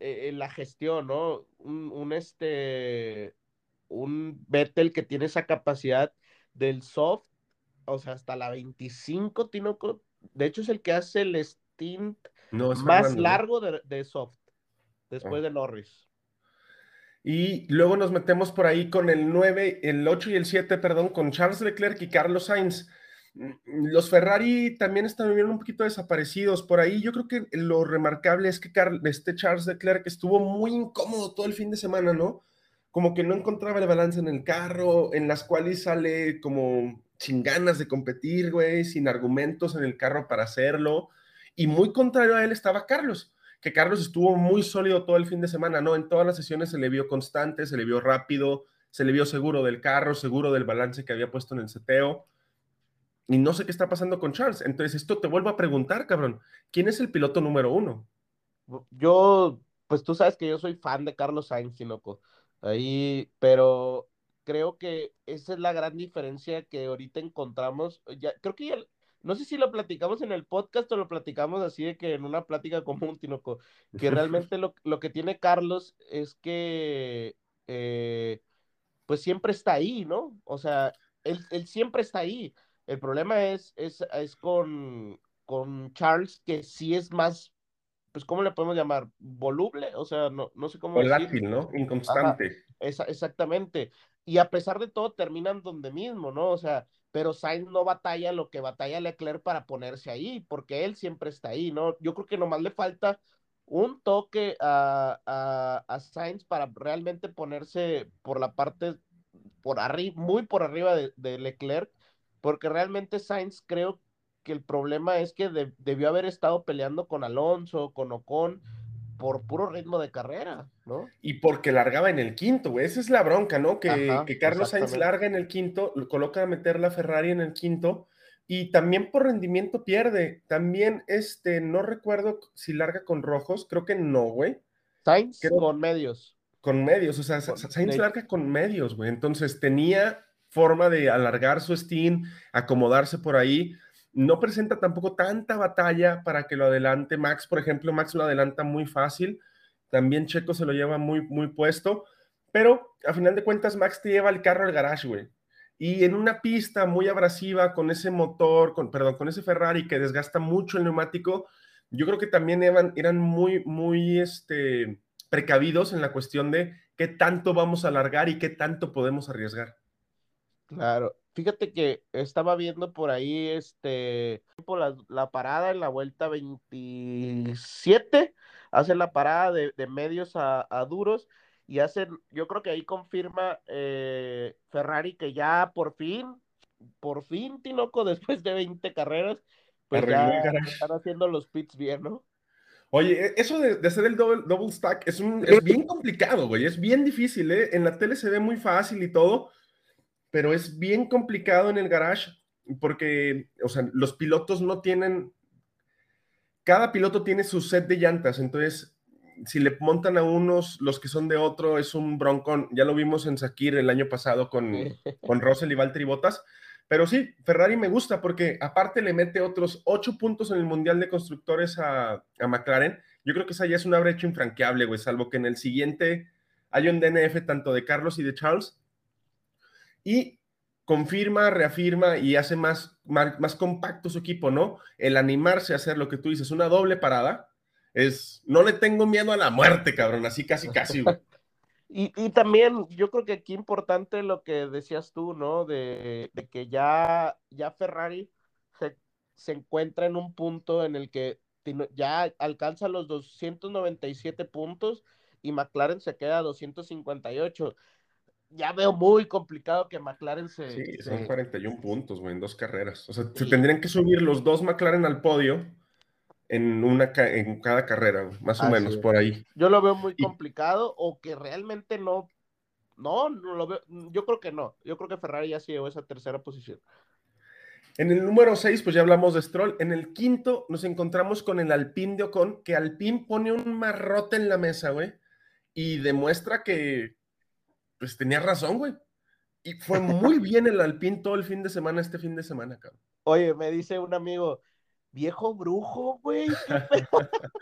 eh, la gestión, ¿no? Un, un, este, un Vettel que tiene esa capacidad del soft, o sea, hasta la 25, Tinoco, de hecho es el que hace el stint más largo de, soft, después ah. de Norris. Y luego nos metemos por ahí con el 9, el 8 y el 7, perdón, con Charles Leclerc y Carlos Sainz. Mm, los Ferrari también están viviendo un poquito desaparecidos por ahí. Yo creo que lo remarcable es que este Charles Leclerc estuvo muy incómodo todo el fin de semana, ¿no? Como que no encontraba el balance en el carro, en las cuales sale como sin ganas de competir, güey, sin argumentos en el carro para hacerlo. Y muy contrario a él estaba Carlos que Carlos estuvo muy sólido todo el fin de semana, ¿no? En todas las sesiones se le vio constante, se le vio rápido, se le vio seguro del carro, seguro del balance que había puesto en el seteo. Y no sé qué está pasando con Charles. Entonces, esto te vuelvo a preguntar, cabrón. ¿Quién es el piloto número uno? Yo, pues tú sabes que yo soy fan de Carlos Sainz, Sinoco. Ahí, pero creo que esa es la gran diferencia que ahorita encontramos. Ya, creo que ya, no sé si lo platicamos en el podcast o lo platicamos así de que en una plática común, Tinoco, que realmente lo, que tiene Carlos es que eh, pues siempre está ahí, ¿no? O sea, él, siempre está ahí. El problema es, es, es con, con Charles, que sí es más, pues, ¿cómo le podemos llamar? Voluble, o sea, no, no sé cómo. Volátil, ¿no? Inconstante. exactamente. Y a pesar de todo, terminan donde mismo, ¿no? O sea, pero Sainz no batalla lo que batalla Leclerc para ponerse ahí, porque él siempre está ahí, ¿no? Yo creo que nomás le falta un toque a, a, Sainz para realmente ponerse por la parte, por arriba, muy por arriba de, Leclerc, porque realmente Sainz creo que el problema es que debió haber estado peleando con Alonso, con Ocon, por puro ritmo de carrera, ¿no? Y porque largaba en el quinto, güey. Esa es la bronca, ¿no? Que, que Carlos Sainz larga en el quinto, lo coloca a meter la Ferrari en el quinto, y también por rendimiento pierde. También, este, no recuerdo si larga con rojos, creo que no, güey. Sainz con medios. Con medios, o sea, Sainz larga con medios, güey. Entonces tenía forma de alargar su steam, acomodarse por ahí no presenta tampoco tanta batalla para que lo adelante Max, por ejemplo, Max lo adelanta muy fácil, también Checo se lo lleva muy, muy puesto, pero a final de cuentas Max te lleva el carro al garage, güey. Y en una pista muy abrasiva con ese motor, con, perdón, con ese Ferrari que desgasta mucho el neumático, yo creo que también eran, eran muy, muy este, precavidos en la cuestión de qué tanto vamos a alargar y qué tanto podemos arriesgar. Claro, Fíjate que estaba viendo por ahí este por la, parada en la vuelta 27, hacen la parada de, medios a, duros y hacen, yo creo que ahí confirma eh, Ferrari que ya por fin, por fin, Tinoco, después de 20 carreras, pues ya están haciendo los pits bien, ¿no? Oye, e, eso de, hacer el double, double stack es, un, es bien complicado, güey, es bien difícil, ¿eh? En la tele se ve muy fácil y todo, pero es bien complicado en el garage porque, o sea, los pilotos no tienen, cada piloto tiene su set de llantas, entonces si le montan a unos los que son de otro, es un broncón. Ya lo vimos en Sakir el año pasado con, con Russell y Valtteri Bottas. Pero sí, Ferrari me gusta porque aparte le mete otros ocho puntos en el Mundial de Constructores a, a McLaren. Yo creo que esa ya es una brecha infranqueable, güey, salvo que en el siguiente hay un DNF tanto de Carlos y de Charles. Y confirma, reafirma y hace más, más, más compacto su equipo, ¿no? El animarse a hacer lo que tú dices, una doble parada, es, no le tengo miedo a la muerte, cabrón, así casi, casi, Y, y, también yo creo que aquí importante lo que decías tú, ¿no? De, de que ya, ya Ferrari se, se, encuentra en un punto en el que ya alcanza los 297 puntos y McLaren se queda a 258. Ya veo muy complicado que McLaren se... Sí, son 41 puntos, güey, en dos carreras. O sea, se tendrían que subir los dos McLaren al podio en, una, en cada carrera, más o menos, por ahí. Yo lo veo muy complicado o que realmente no, no, no lo veo, yo creo que no, yo creo que Ferrari ya se llevó esa tercera posición. En el número 6, pues ya hablamos de Stroll. En el quinto nos encontramos con el Alpine de Ocon, que Alpine pone un marrote en la mesa, güey, y demuestra que, pues tenía razón, güey. Y fue muy bien el Alpine todo el fin de semana, este fin de semana, cabrón. Oye, me dice un amigo, viejo brujo, güey.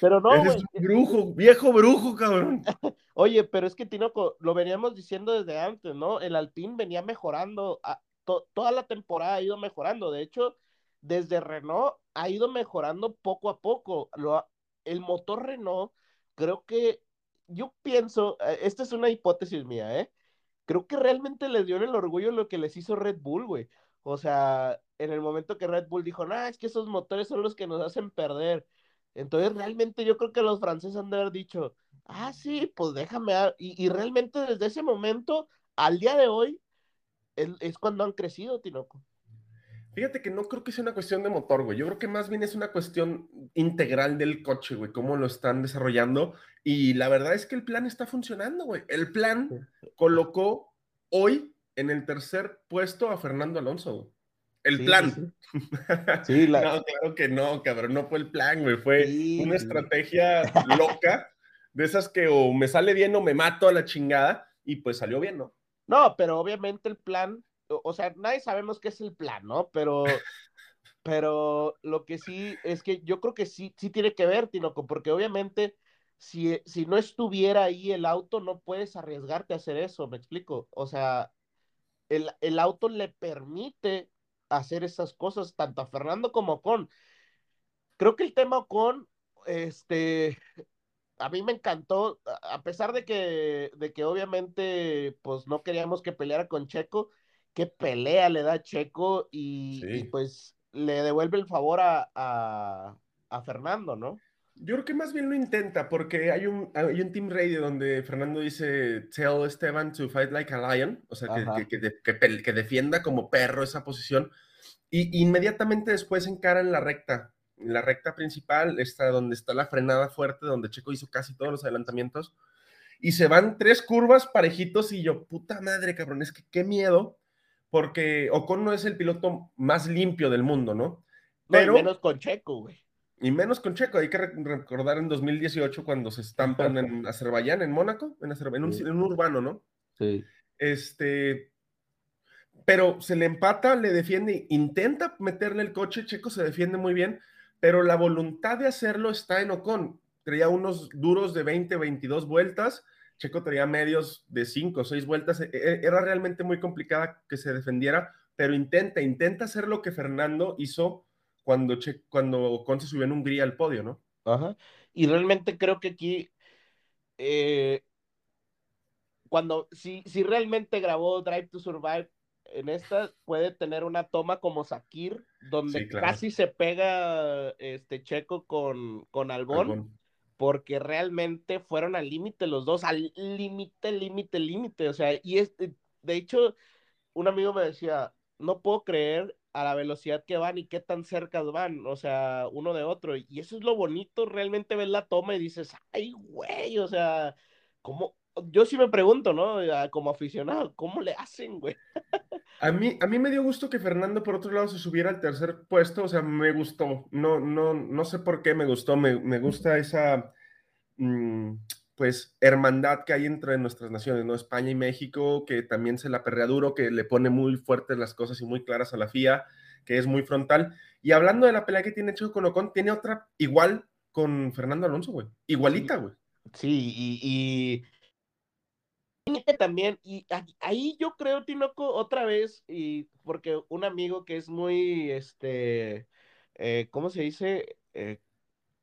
pero no, güey. brujo, viejo brujo, cabrón. Oye, pero es que Tinoco, lo veníamos diciendo desde antes, ¿no? El Alpine venía mejorando, a, to, toda la temporada ha ido mejorando. De hecho, desde Renault ha ido mejorando poco a poco. Lo, el motor Renault, creo que, yo pienso, eh, esta es una hipótesis mía, ¿eh? Creo que realmente les dio el orgullo lo que les hizo Red Bull, güey. O sea, en el momento que Red Bull dijo, no, es que esos motores son los que nos hacen perder. Entonces, realmente yo creo que los franceses han de haber dicho, ah, sí, pues déjame. Y, y, realmente desde ese momento, al día de hoy, es, es, cuando han crecido, Tinoco. Fíjate que no creo que sea una cuestión de motor, güey. Yo creo que más bien es una cuestión integral del coche, güey, cómo lo están desarrollando. Y la verdad es que el plan está funcionando, güey. El plan colocó hoy en el tercer puesto a Fernando Alonso, güey. El sí, plan. Sí, sí. La... No, claro que no, cabrón, no fue el plan, güey. Fue una estrategia loca, de esas que o me sale bien o me mato a la chingada, y pues salió bien, ¿no? No, pero obviamente el plan, o sea, nadie sabemos qué es el plan, ¿no? Pero, pero lo que sí es que yo creo que sí, sí tiene que ver, Tinoco, porque obviamente si, si no estuviera ahí el auto, no puedes arriesgarte a hacer eso, me explico. O sea, el, el auto le permite hacer esas cosas, tanto a Fernando como a Ocon. Creo que el tema Ocon, este, a mí me encantó, a pesar de que, de que obviamente, pues no queríamos que peleara con Checo, qué pelea le da Checo y, sí. y pues le devuelve el favor a, a, a, Fernando, ¿no? Yo creo que más bien lo intenta, porque hay un, hay un team radio donde Fernando dice, tell Esteban to fight like a lion, o sea, que, que, que, que, defienda como perro esa posición, y inmediatamente después encara en la recta, en la recta principal, está donde está la frenada fuerte, donde Checo hizo casi todos los adelantamientos, y se van tres curvas parejitos, y yo, puta madre, cabrón, es que qué miedo, porque Ocon no es el piloto más limpio del mundo, ¿no? Pero... No, menos con Checo, güey. Y menos con Checo, hay que recordar en 2018 cuando se estampan en Azerbaiyán, en Mónaco, en, Azerbaiyán, en, un, en, un, urbano, ¿no? Sí. Este, pero se le empata, le defiende, intenta meterle el coche, Checo se defiende muy bien, pero la voluntad de hacerlo está en Ocon. Traía unos duros de 20, 22 vueltas, Checo traía medios de 5 o 6 vueltas, e, e, era realmente muy complicada que se defendiera, pero intenta, intenta hacer lo que Fernando hizo cuando, che, cuando Ocon se subió en Hungría al podio, ¿no? Ajá. Y realmente creo que aquí, eh, cuando, si, si realmente grabó Drive to Survive, en esta puede tener una toma como Sakir, donde sí, claro. casi se pega este Checo con, con Albón, Albón, porque realmente fueron al límite los dos, al límite, límite, límite. O sea, y es, de hecho, un amigo me decía, no puedo creer a la velocidad que van y qué tan cerca van, o sea, uno de otro. Y eso es lo bonito, realmente ves la toma y dices, ay, güey, o sea, ¿cómo, yo sí me pregunto, ¿no? Como aficionado, ¿cómo le hacen, güey? A mí, a mí me dio gusto que Fernando, por otro lado, se subiera al tercer puesto, o sea, me gustó. No, no, no sé por qué me gustó, me, me gusta esa, mm, pues, hermandad que hay entre nuestras naciones, ¿no? España y México, que también se la perrea duro, que le pone muy fuertes las cosas y muy claras a la FIA, que es muy frontal. Y hablando de la pelea que tiene Checo con Ocon, tiene otra igual con Fernando Alonso, güey. Igualita, güey. Sí, y, también, y ahí yo creo, Tinoco, otra vez, y porque un amigo que es muy, este, eh, ¿cómo se dice? Eh,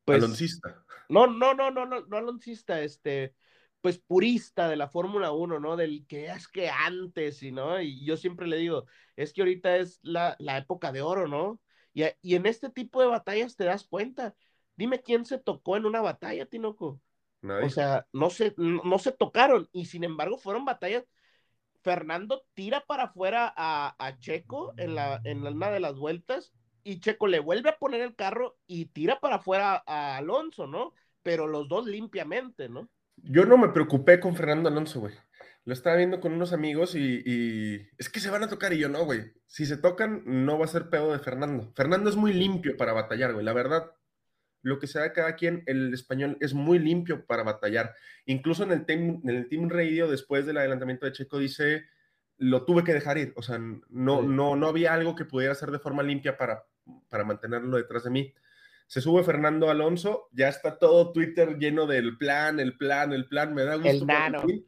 pues, aloncista. No, no, no, no, no, no aloncista, este, pues purista de la Fórmula 1, ¿no? Del que es que antes, y no, y yo siempre le digo, es que ahorita es la, la época de oro, ¿no? Y, y en este tipo de batallas te das cuenta. Dime quién se tocó en una batalla, Tinoco. O sea, no se, no, se tocaron y sin embargo fueron batallas. Fernando tira para afuera a, Checo en, la, en una de las vueltas y Checo le vuelve a poner el carro y tira para afuera a Alonso, ¿no? Pero los dos limpiamente, ¿no? Yo no me preocupé con Fernando Alonso, güey. Lo estaba viendo con unos amigos y, y, es que se van a tocar y yo no, güey. Si se tocan, no va a ser pedo de Fernando. Fernando es muy limpio para batallar, güey. La verdad, lo que sea cada quien, el español es muy limpio para batallar. Incluso en el team, en el team radio, después del adelantamiento de Checo, dice, lo tuve que dejar ir. O sea, no, no, no había algo que pudiera hacer de forma limpia para, para mantenerlo detrás de mí. Se sube Fernando Alonso, ya está todo Twitter lleno del plan, el plan, el plan, me da gusto. El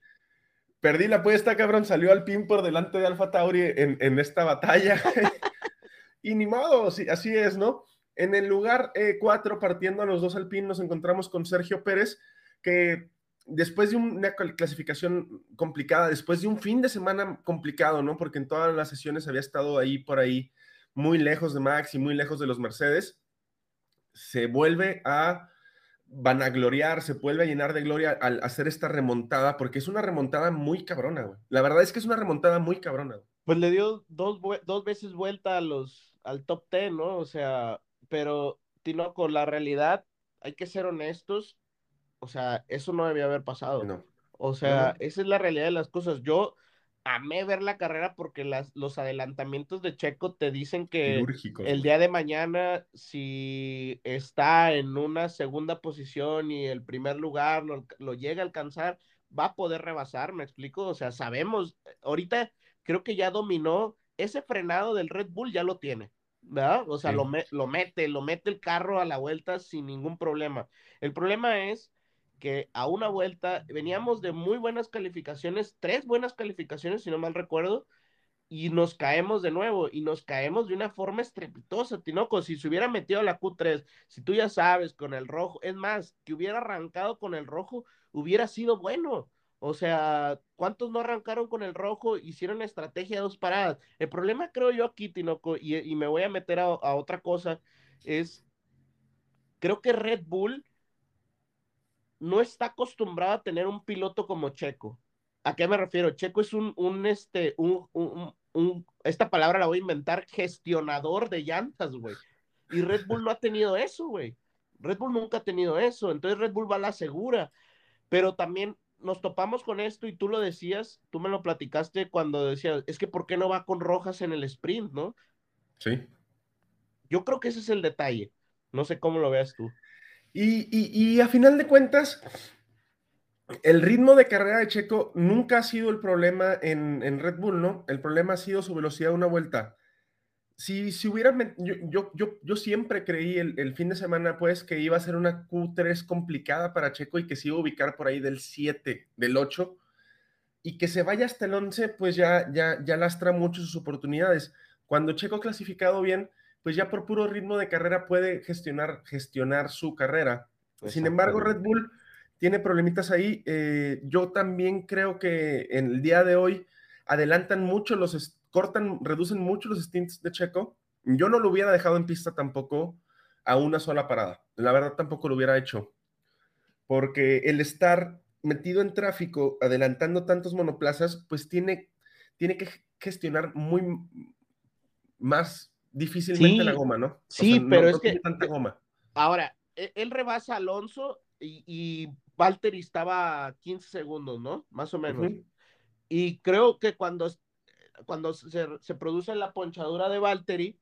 Perdí la apuesta, cabrón, salió al pin por delante de Alfa Tauri en, en esta batalla. y ni modo, así es, ¿no? En el lugar 4, eh, partiendo a los dos alpin, nos encontramos con Sergio Pérez, que después de una clasificación complicada, después de un fin de semana complicado, ¿no? Porque en todas las sesiones había estado ahí por ahí, muy lejos de Max y muy lejos de los Mercedes, se vuelve a vanagloriar, se vuelve a llenar de gloria al hacer esta remontada, porque es una remontada muy cabrona, güey. La verdad es que es una remontada muy cabrona. Pues le dio dos, dos veces vuelta a los, al top 10, ¿no? O sea, pero Tino, con la realidad, hay que ser honestos, o sea, eso no debía haber pasado. No. O sea, esa es la realidad de las cosas. Yo amé ver la carrera porque las, los adelantamientos de Checo te dicen que el día de mañana, si está en una segunda posición y el primer lugar lo, lo llega a alcanzar, va a poder rebasar, me explico. O sea, sabemos, ahorita creo que ya dominó ese frenado del Red Bull, ya lo tiene. ¿Verdad? O sea, lo, lo mete, lo mete el carro a la vuelta sin ningún problema. El problema es que a una vuelta veníamos de muy buenas calificaciones, tres buenas calificaciones, si no mal recuerdo, y nos caemos de nuevo, y nos caemos de una forma estrepitosa, Tinoco. Si se hubiera metido a la Q3, si tú ya sabes, con el rojo, es más, que hubiera arrancado con el rojo, hubiera sido bueno. O sea, ¿cuántos no arrancaron con el rojo? Hicieron estrategia de dos paradas. El problema, creo yo, aquí, Tinoco, y, me voy a meter a, otra cosa, es, creo que Red Bull no está acostumbrado a tener un piloto como Checo. ¿A qué me refiero? Checo es un, un este, un, un, un, esta palabra la voy a inventar, gestionador de llantas, güey. Y Red Bull no ha tenido eso, güey. Red Bull nunca ha tenido eso. Entonces Red Bull va a la segura. Pero también nos topamos con esto y tú lo decías, tú me lo platicaste cuando decías, es que ¿por qué no va con rojas en el sprint, no? Sí. Yo creo que ese es el detalle. No sé cómo lo veas tú. Y, a final de cuentas, el ritmo de carrera de Checo nunca ha sido el problema en, en Red Bull, ¿no? El problema ha sido su velocidad de una vuelta si, si hubiera, yo, yo, yo, siempre creí el, fin de semana, pues, que iba a ser una Q3 complicada para Checo y que se iba a ubicar por ahí del 7, del 8, y que se vaya hasta el 11, pues ya, ya, ya lastra mucho sus oportunidades. Cuando Checo ha clasificado bien, pues ya por puro ritmo de carrera puede gestionar, gestionar su carrera. Sin embargo, Red Bull tiene problemitas ahí. Eh, yo también creo que en el día de hoy adelantan mucho los, cortan, reducen mucho los stints de Checo. Yo no lo hubiera dejado en pista tampoco a una sola parada. La verdad tampoco lo hubiera hecho. Porque el estar metido en tráfico, adelantando tantos monoplazas, pues tiene, tiene que gestionar muy más difícilmente la goma, ¿no? sí, pero es que tanta goma. Ahora, e, él rebasa a Alonso y, Valtteri estaba a 15 segundos, ¿no? Más o menos. Y creo que cuando, cuando se, se produce la ponchadura de Valtteri,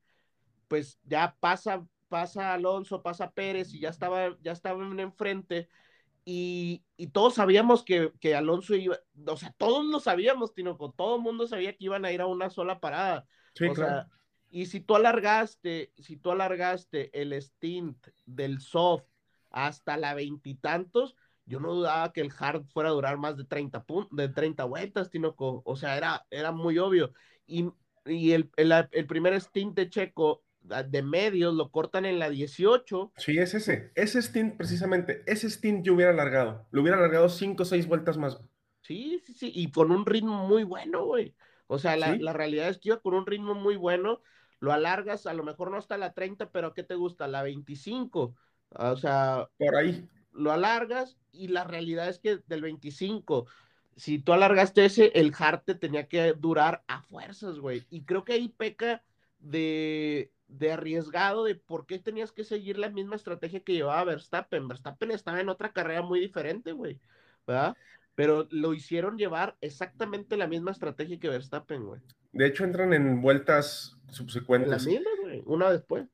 pues ya pasa, pasa Alonso, pasa Pérez y ya estaba, ya estaban enfrente. Y, y todos sabíamos que, que Alonso iba, o sea, todos lo sabíamos, Tinoco, todo el mundo sabía que iban a ir a una sola parada. Sí, o claro. sea, y si tú alargaste, si tú alargaste el stint del soft hasta la veintitantos, yo no dudaba que el hard fuera a durar más de 30, pun- de 30 vueltas, Tinoco. O sea, era, era muy obvio. Y, y el, el, el primer stint de Checo a- de medios lo cortan en la 18. Sí, es ese. Ese stint, precisamente, ese stint yo hubiera alargado. Lo hubiera alargado cinco o seis vueltas más. Sí, sí, sí. Y con un ritmo muy bueno, güey. O sea, la, Sí. la realidad es que iba con un ritmo muy bueno. Lo alargas, a lo mejor no hasta la 30, pero ¿qué te gusta? La 25. O sea, Por ahí. Lo alargas y la realidad es que del 25, si tú alargaste ese, el hard te tenía que durar a fuerzas, güey. Y creo que ahí peca de, de arriesgado de por qué tenías que seguir la misma estrategia que llevaba Verstappen. Verstappen estaba en otra carrera muy diferente, güey, ¿verdad? Pero lo hicieron llevar exactamente la misma estrategia que Verstappen, güey. De hecho, entran en vueltas subsecuentes. güey, una después.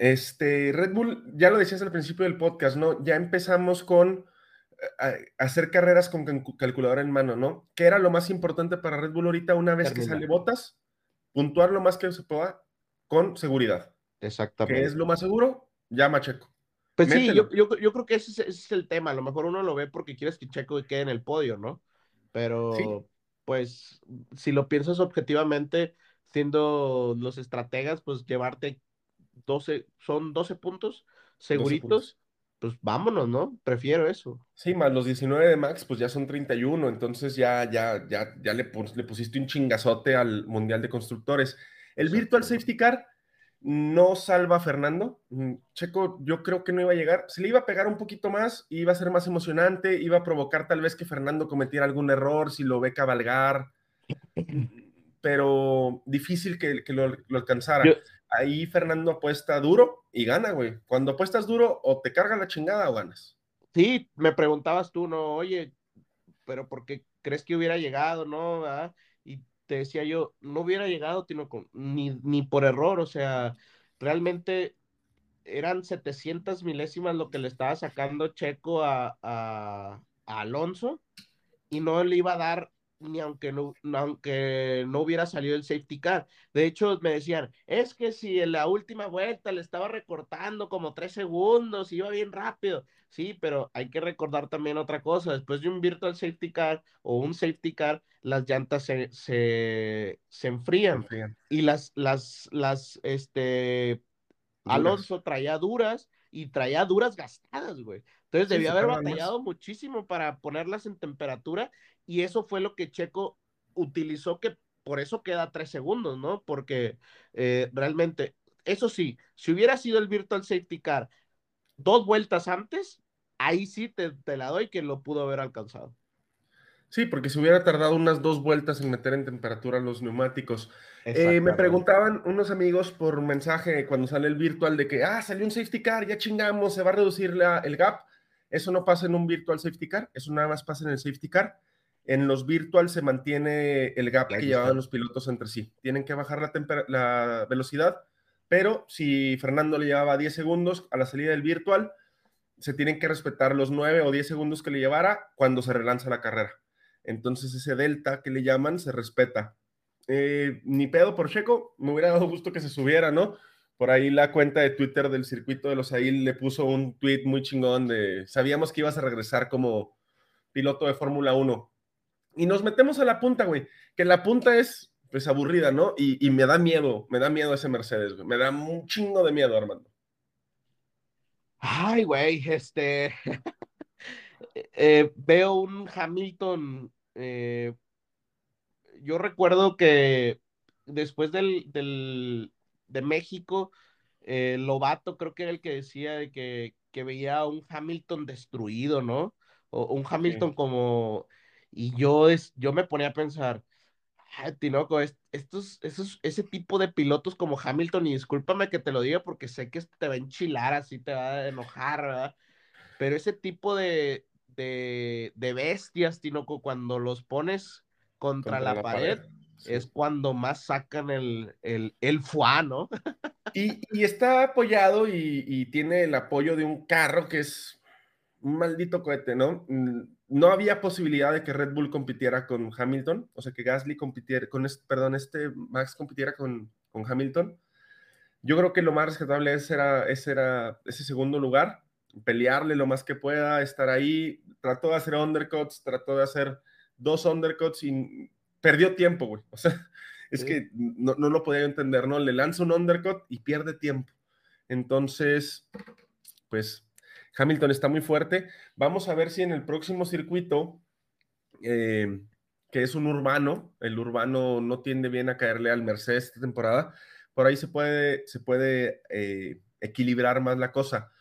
Este, Red Bull, ya lo decías al principio del podcast, ¿no? Ya empezamos con eh, a- hacer carreras con calcu- calculadora en mano, ¿no? ¿Qué era lo más importante para Red Bull ahorita una vez que sale botas? Puntuar lo más que se pueda con seguridad. Exactamente. ¿Qué es lo más seguro? Llama Checo. Pues sí, Mételo. yo, yo, yo creo que ese es, ese es el tema. A lo mejor uno lo ve porque quieres que Checo quede en el podio, ¿no? Pero, Sí. pues, si lo piensas objetivamente, siendo los estrategas, pues llevarte 12, son 12 puntos seguritos, puntos. pues vámonos, ¿no? Prefiero eso. Sí, más los 19 de Max, pues ya son 31, entonces ya, ya, ya, ya le, pus- le pusiste un chingazote al Mundial de Constructores. El Virtual Safety Car no salva a Fernando. Mm, Checo, yo creo que no iba a llegar. Se le iba a pegar un poquito más, iba a ser más emocionante, iba a provocar tal vez que Fernando cometiera algún error si lo ve cabalgar, pero difícil que, que lo, lo alcanzara. Yo- Ahí Fernando apuesta duro y gana, güey. Cuando apuestas duro, o te carga la chingada o ganas. Sí, me preguntabas tú, ¿no? Oye, pero ¿por qué crees que hubiera llegado, no? ¿verdad? Y te decía yo, no hubiera llegado Tinoco, ni, ni por error, o sea, realmente eran 700 milésimas lo que le estaba sacando Checo a, a Alonso y no le iba a dar ni aunque no, aunque no hubiera salido el safety car. De hecho, me decían, es que si en la última vuelta le estaba recortando como tres segundos, iba bien rápido. Sí, pero hay que recordar también otra cosa. Después de un virtual safety car o un safety car, las llantas se, se, se enfrían. Confían. Y las, las, las, este, Duras. Alonso traía duras y traía duras gastadas, güey. Entonces Sí, se haber más. batallado muchísimo para ponerlas en temperatura y eso fue lo que Checo utilizó que por eso queda tres segundos, ¿no? Porque eh, realmente, eso sí, si hubiera sido el Virtual Safety Car dos vueltas antes, ahí sí te, te la doy que lo pudo haber alcanzado. Sí, porque se hubiera tardado unas dos vueltas en meter en temperatura los neumáticos. Eh, me preguntaban unos amigos por mensaje cuando sale el virtual de que, ah, salió un safety car, ya chingamos, se va a reducir la- el gap. Eso no pasa en un virtual safety car, eso nada más pasa en el safety car. En los virtual se mantiene el gap que llevaban los pilotos entre sí. Tienen que bajar la, la velocidad, pero si Fernando le llevaba 10 segundos a la salida del virtual, se tienen que respetar los 9 o 10 segundos que le llevara cuando se relanza la carrera. Entonces ese delta que le llaman se respeta. Eh, ni pedo por Checo, me hubiera dado gusto que se subiera, ¿no? Por ahí la cuenta de Twitter del circuito de los AIL le puso un tweet muy chingón de sabíamos que ibas a regresar como piloto de Fórmula 1. Y nos metemos a la punta, güey, que la punta es pues aburrida, ¿no? Y, y me da miedo, me da miedo ese Mercedes, güey. Me da un chingo de miedo, Armando. Ay, güey, este. eh, veo un Hamilton. eh, yo recuerdo que después del, del de México, eh, Lobato creo que era el que decía de que, que veía un Hamilton destruido, ¿no? O un Hamilton como. Y yo, es, yo me ponía a pensar. "Ah, Tinoco, es- estos, esos, ese tipo de pilotos como Hamilton, y discúlpame que te lo diga porque sé que te va a enchilar, así te va a enojar, ¿verdad? Pero ese tipo de, de, de bestias, Tinoco, cuando los pones contra, Contra la, pared, sí. es cuando más sacan el, el, el fuá, ¿no? Y, y está apoyado y, y tiene el apoyo de un carro que es un maldito cohete, ¿no? No había posibilidad de que Red Bull compitiera con Hamilton, o sea, que Gasly compitiera, con este, perdón, este Max compitiera con, con Hamilton. Yo creo que lo más rescatable ese era, ese era ese segundo lugar, pelearle lo más que pueda, estar ahí. Trató de hacer undercuts, trató de hacer dos undercuts y perdió tiempo, güey. O sea, es Sí. que no, no lo podía entender, ¿no? Le lanza un undercut y pierde tiempo. Entonces, pues Hamilton está muy fuerte. Vamos a ver si en el próximo circuito, eh, que es un urbano, el urbano no tiende bien a caerle al Mercedes esta temporada, por ahí se puede, se puede eh, equilibrar más la cosa.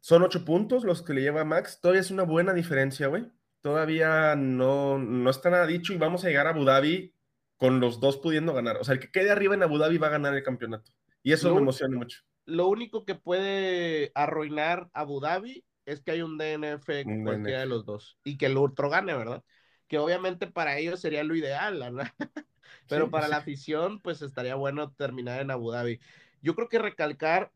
Son ocho puntos los que le lleva Max. Todavía es una buena diferencia, güey. Todavía no, no está nada dicho y vamos a llegar a Abu Dhabi con los dos pudiendo ganar. O sea, el que quede arriba en Abu Dhabi va a ganar el campeonato. Y eso me emociona mucho. Lo único que puede arruinar Abu Dhabi es que hay un DNF con Un cualquiera de los dos y que el otro gane, ¿verdad? Que obviamente para ellos sería lo ideal, ¿verdad? Pero Sí, para sí. la afición, pues estaría bueno terminar en Abu Dhabi. Yo creo que recalcar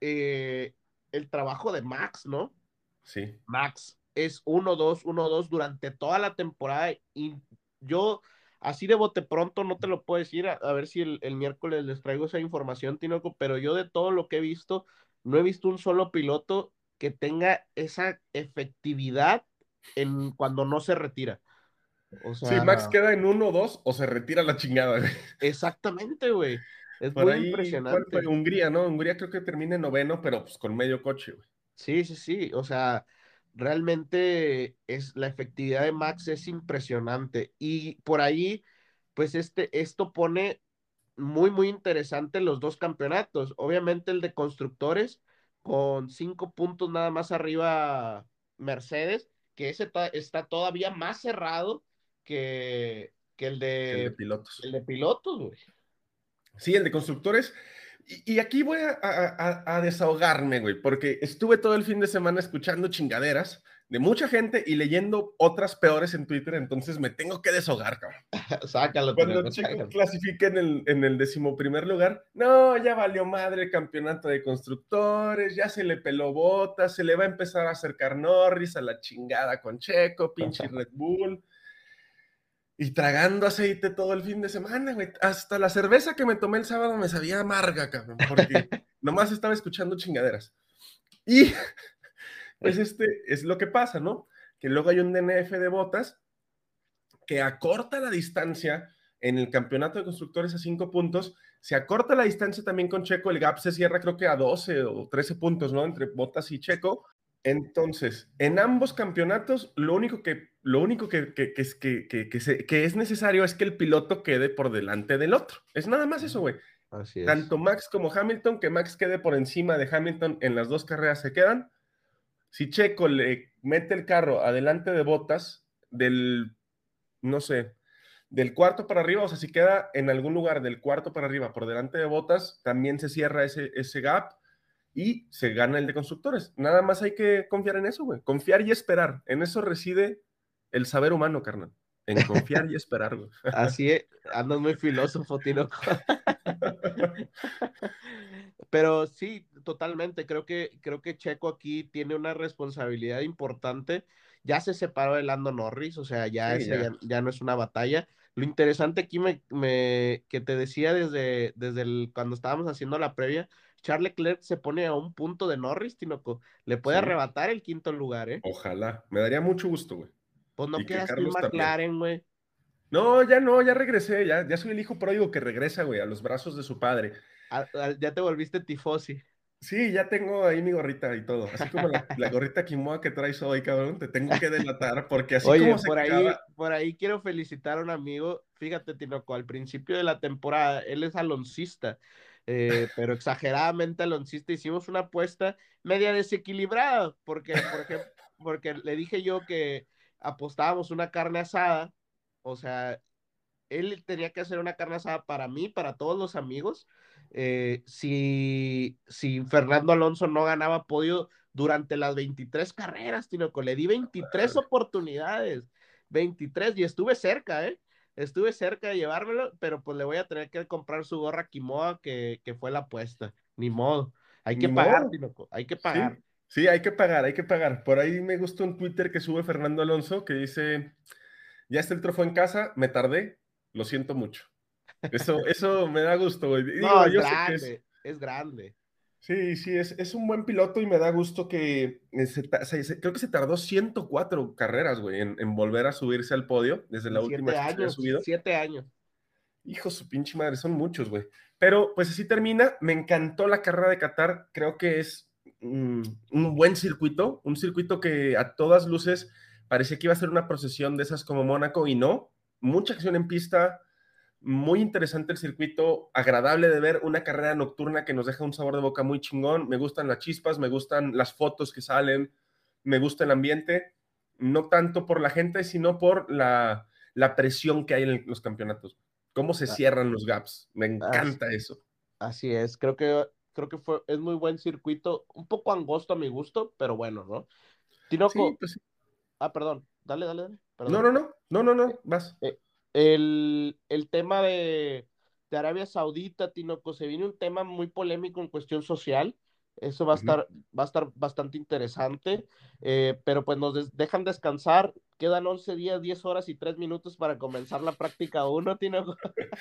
eh, el trabajo de Max, ¿no? Sí. Max es 1-2, 1-2 durante toda la temporada y yo así de bote pronto no te lo puedo decir, a, a ver si el, el miércoles les traigo esa información, Tinoco, pero yo de todo lo que he visto, no he visto un solo piloto que tenga esa efectividad en cuando no se retira. O sea, Sí, Max queda en 1-2 o se retira la chingada, güey. exactamente, güey. Es Por muy ahí, ¿cuál impresionante. fue? Hungría, ¿no? Hungría creo que termina en noveno, pero pues con medio coche, güey. Sí, sí, sí. O sea, realmente es la efectividad de Max es impresionante. Y por ahí, pues este, esto pone muy, muy interesante los dos campeonatos. Obviamente el de constructores, con cinco puntos nada más arriba Mercedes, que ese está todavía más cerrado que, que el que el de de, pilotos. el de pilotos, güey. Sí, el de constructores. Y, y aquí voy a, a- a- a desahogarme, güey, porque estuve todo el fin de semana escuchando chingaderas de mucha gente y leyendo otras peores en Twitter, entonces me tengo que desahogar, cabrón. Sácalo, Cuando sácalo. clasifica en el, en el decimoprimer lugar, no, ya valió madre el campeonato de constructores, ya se le peló botas, se le va a empezar a acercar Norris a la chingada con Checo, pinche Red Bull. Y tragando aceite todo el fin de semana, güey. Hasta la cerveza que me tomé el sábado me sabía amarga, cabrón, porque nomás estaba escuchando chingaderas. Y pues este es lo que pasa, ¿no? Que luego hay un DNF de botas que acorta la distancia en el campeonato de constructores a 5 puntos, se acorta la distancia también con Checo, el gap se cierra creo que a 12 o 13 puntos, ¿no? Entre Botas y Checo. Entonces, en ambos campeonatos, lo único que, lo único que, que, se- es necesario es que el piloto quede por delante del otro. Es nada más eso, güey. Así es. Tanto Max como Hamilton, que Max quede por encima de Hamilton en las dos carreras se quedan. Si Checo le mete el carro adelante de Botas, del, no sé, del cuarto para arriba, o sea, si queda en algún lugar del cuarto para arriba por delante de Botas, también se cierra ese, ese gap y se gana el de constructores. Nada más hay que confiar en eso, güey. Confiar y esperar. En eso reside el saber humano, carnal. En confiar y esperar, güey. Así es, andas muy filósofo, Tinoco. Pero sí, totalmente. Creo que, creo que Checo aquí tiene una responsabilidad importante. Ya se separó de Lando Norris, o sea, ya, Sí, ese ya. ya, ya no es una batalla. Lo interesante aquí me, me- que te decía desde, desde el, cuando estábamos haciendo la previa, Charles Leclerc se pone a un punto de Norris, Tinoco. Le puede Sí. arrebatar el quinto lugar, ¿eh? Ojalá. Me daría mucho gusto, güey. Pues no que quieras tú también. McLaren, güey. No, ya no, ya regresé, ya, ya soy el hijo pródigo que regresa, güey, a los brazos de su padre. A- a- Ya te volviste tifosi. Sí, ya tengo ahí mi gorrita y todo. Así como la, la gorrita Kimoa que traes hoy, cabrón, te tengo que delatar porque así Oye, como se por ahí, acaba- por ahí quiero felicitar a un amigo. Fíjate, Tinoco, al principio de la temporada, él es aloncista, eh, pero exageradamente aloncista. Hicimos una apuesta media desequilibrada, porque, por ejemplo, porque le dije yo que apostábamos una carne asada, o sea, él tenía que hacer una carne asada para mí, para todos los amigos. eh, si, si Fernando Alonso no ganaba podio, durante las 23 carreras, Tinoco. Le di 23 oportunidades, 23, y estuve cerca, ¿eh? Estuve cerca de llevármelo, pero pues le voy a tener que comprar su gorra Kimoa, que, que fue la apuesta. Ni modo. Hay que pagar, Tinoco, hay que pagar. Sí, hay que pagar, hay que pagar. Por ahí me gusta un Twitter que sube Fernando Alonso que dice, ya está el trofeo en casa, me tardé, lo siento mucho. Eso, eso me da gusto, güey. No, es grande, es... grande. Sí, sí, es, es, un buen piloto y me da gusto que creo que se tardó 104 carreras, güey, en, volver a subirse al podio desde la última vez que se ha subido. Siete años. Hijo su pinche madre, son muchos, güey. Pero pues así termina. Me encantó la carrera de Qatar. Creo que es un, buen circuito, un circuito que a todas luces parecía que iba a ser una procesión de esas como Mónaco y no. Mucha acción en pista, muy interesante el circuito, agradable de ver, una carrera nocturna que nos deja un sabor de boca muy chingón. Me gustan las chispas, me gustan las fotos que salen, me gusta el ambiente, no tanto por la gente, sino por la, la presión que hay en los campeonatos. Cómo se ah. cierran los gaps. Me encanta eso. Así es, creo que creo que fue, es muy buen circuito, un poco angosto a mi gusto, pero bueno, ¿no? Tinoco. Pues ah, perdón, dale, dale, dale. No, no, no, no, no, no, vas. Eh, el, tema de, de, Arabia Saudita, Tinoco, se viene un tema muy polémico en cuestión social. Eso va a, estar, va a estar bastante interesante, eh, pero pues nos dejan descansar. Quedan 11 días, 10 horas y 3 minutos para comenzar la práctica 1, Tinoco.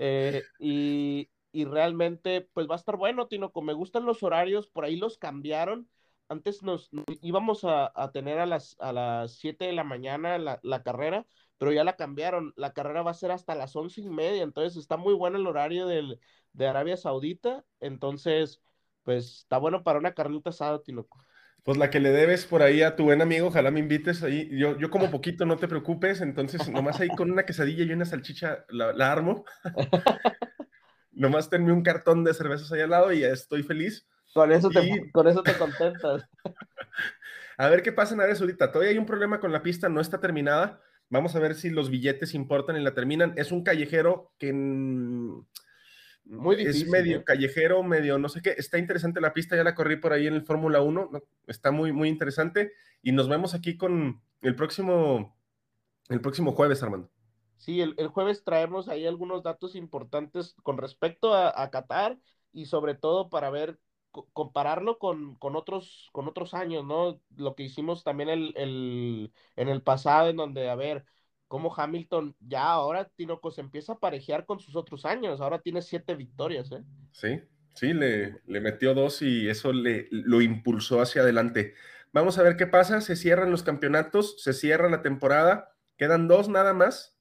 Eh, y, y realmente pues va a estar bueno, Tinoco. Me gustan los horarios, por ahí los cambiaron. Antes nos, íbamos a, tener a las, a las 7 de la mañana la, carrera, pero ya la cambiaron. La carrera va a ser hasta las once y media, entonces está muy bueno el horario del, de Arabia Saudita. Entonces, pues está bueno para una carnita asada, Tinoco. Pues la que le debes por ahí a tu buen amigo, ojalá me invites ahí. Yo, yo como poquito, no te preocupes, entonces nomás ahí con una quesadilla y una salchicha la, la armo. Nomás tenme un cartón de cervezas ahí al lado y ya estoy feliz. Con eso te, con eso te contentas. a ver qué pasa en Arabia Saudita. Todavía hay un problema con la pista, no está terminada. Vamos a ver si los billetes importan y la terminan. Es un callejero que Muy difícil, es medio ¿eh? callejero, medio no sé qué. Está interesante la pista, ya la corrí por ahí en el Fórmula 1. Está muy, muy interesante. Y nos vemos aquí con el próximo, el próximo jueves, Armando. Sí, el, jueves traemos ahí algunos datos importantes con respecto a, Qatar y sobre todo para ver, compararlo con, con, otros, con otros años, ¿no? Lo que hicimos también el, en el pasado, en donde, a ver, cómo Hamilton ya ahora, Tinoco, se empieza a parejear con sus otros años, ahora tiene siete victorias, ¿eh? Sí, sí, le, le metió dos y eso le, lo impulsó hacia adelante. Vamos a ver qué pasa, se cierran los campeonatos, se cierra la temporada, quedan dos nada más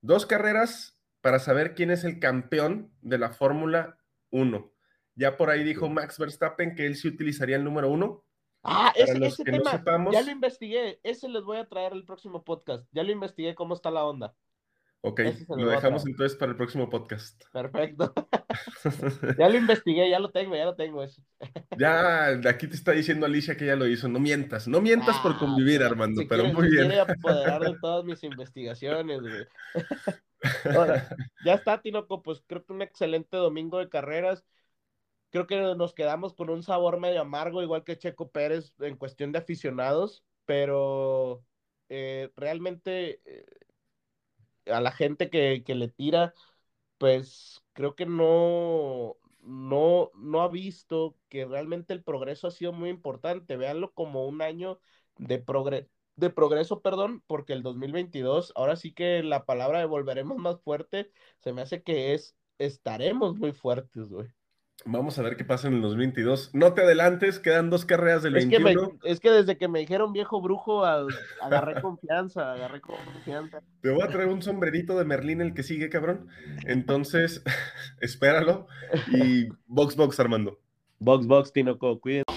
Dos carreras para saber quién es el campeón de la Fórmula 1. Ya por ahí dijo Max Verstappen que él sí utilizaría el número uno. Ah, ese, ese tema, ya lo investigué, ese les voy a traer el próximo podcast, ya lo investigué cómo está la onda. Ok, lo dejamos entonces para el próximo podcast. Perfecto. ya lo investigué, ya lo tengo, ya lo tengo eso. ya, aquí te está diciendo Alicia que ya lo hizo. No mientas, no mientas por ah, convivir, Armando, pero muy bien. Quiere apoderar de todas mis investigaciones, güey. ya está, Tinoco, pues creo que un excelente domingo de carreras. Creo que nos quedamos con un sabor medio amargo, igual que Checo Pérez en cuestión de aficionados, pero eh, realmente eh, a la gente que, le tira, pues creo que no, no, no ha visto que realmente el progreso ha sido muy importante. Véanlo como un año de, de progreso, perdón, porque el 2022, ahora sí que la palabra de volveremos más fuerte, se me hace que es estaremos muy fuertes, güey. Vamos a ver qué pasa en el 2022. No te adelantes, quedan dos carreras del es 21. Que es que desde que me dijeron viejo brujo, agarré confianza, agarré confianza. Te voy a traer un sombrerito de Merlín el que sigue, cabrón. Entonces, espéralo. Y box, box, Armando. Box, box, Tinoco, cuídense.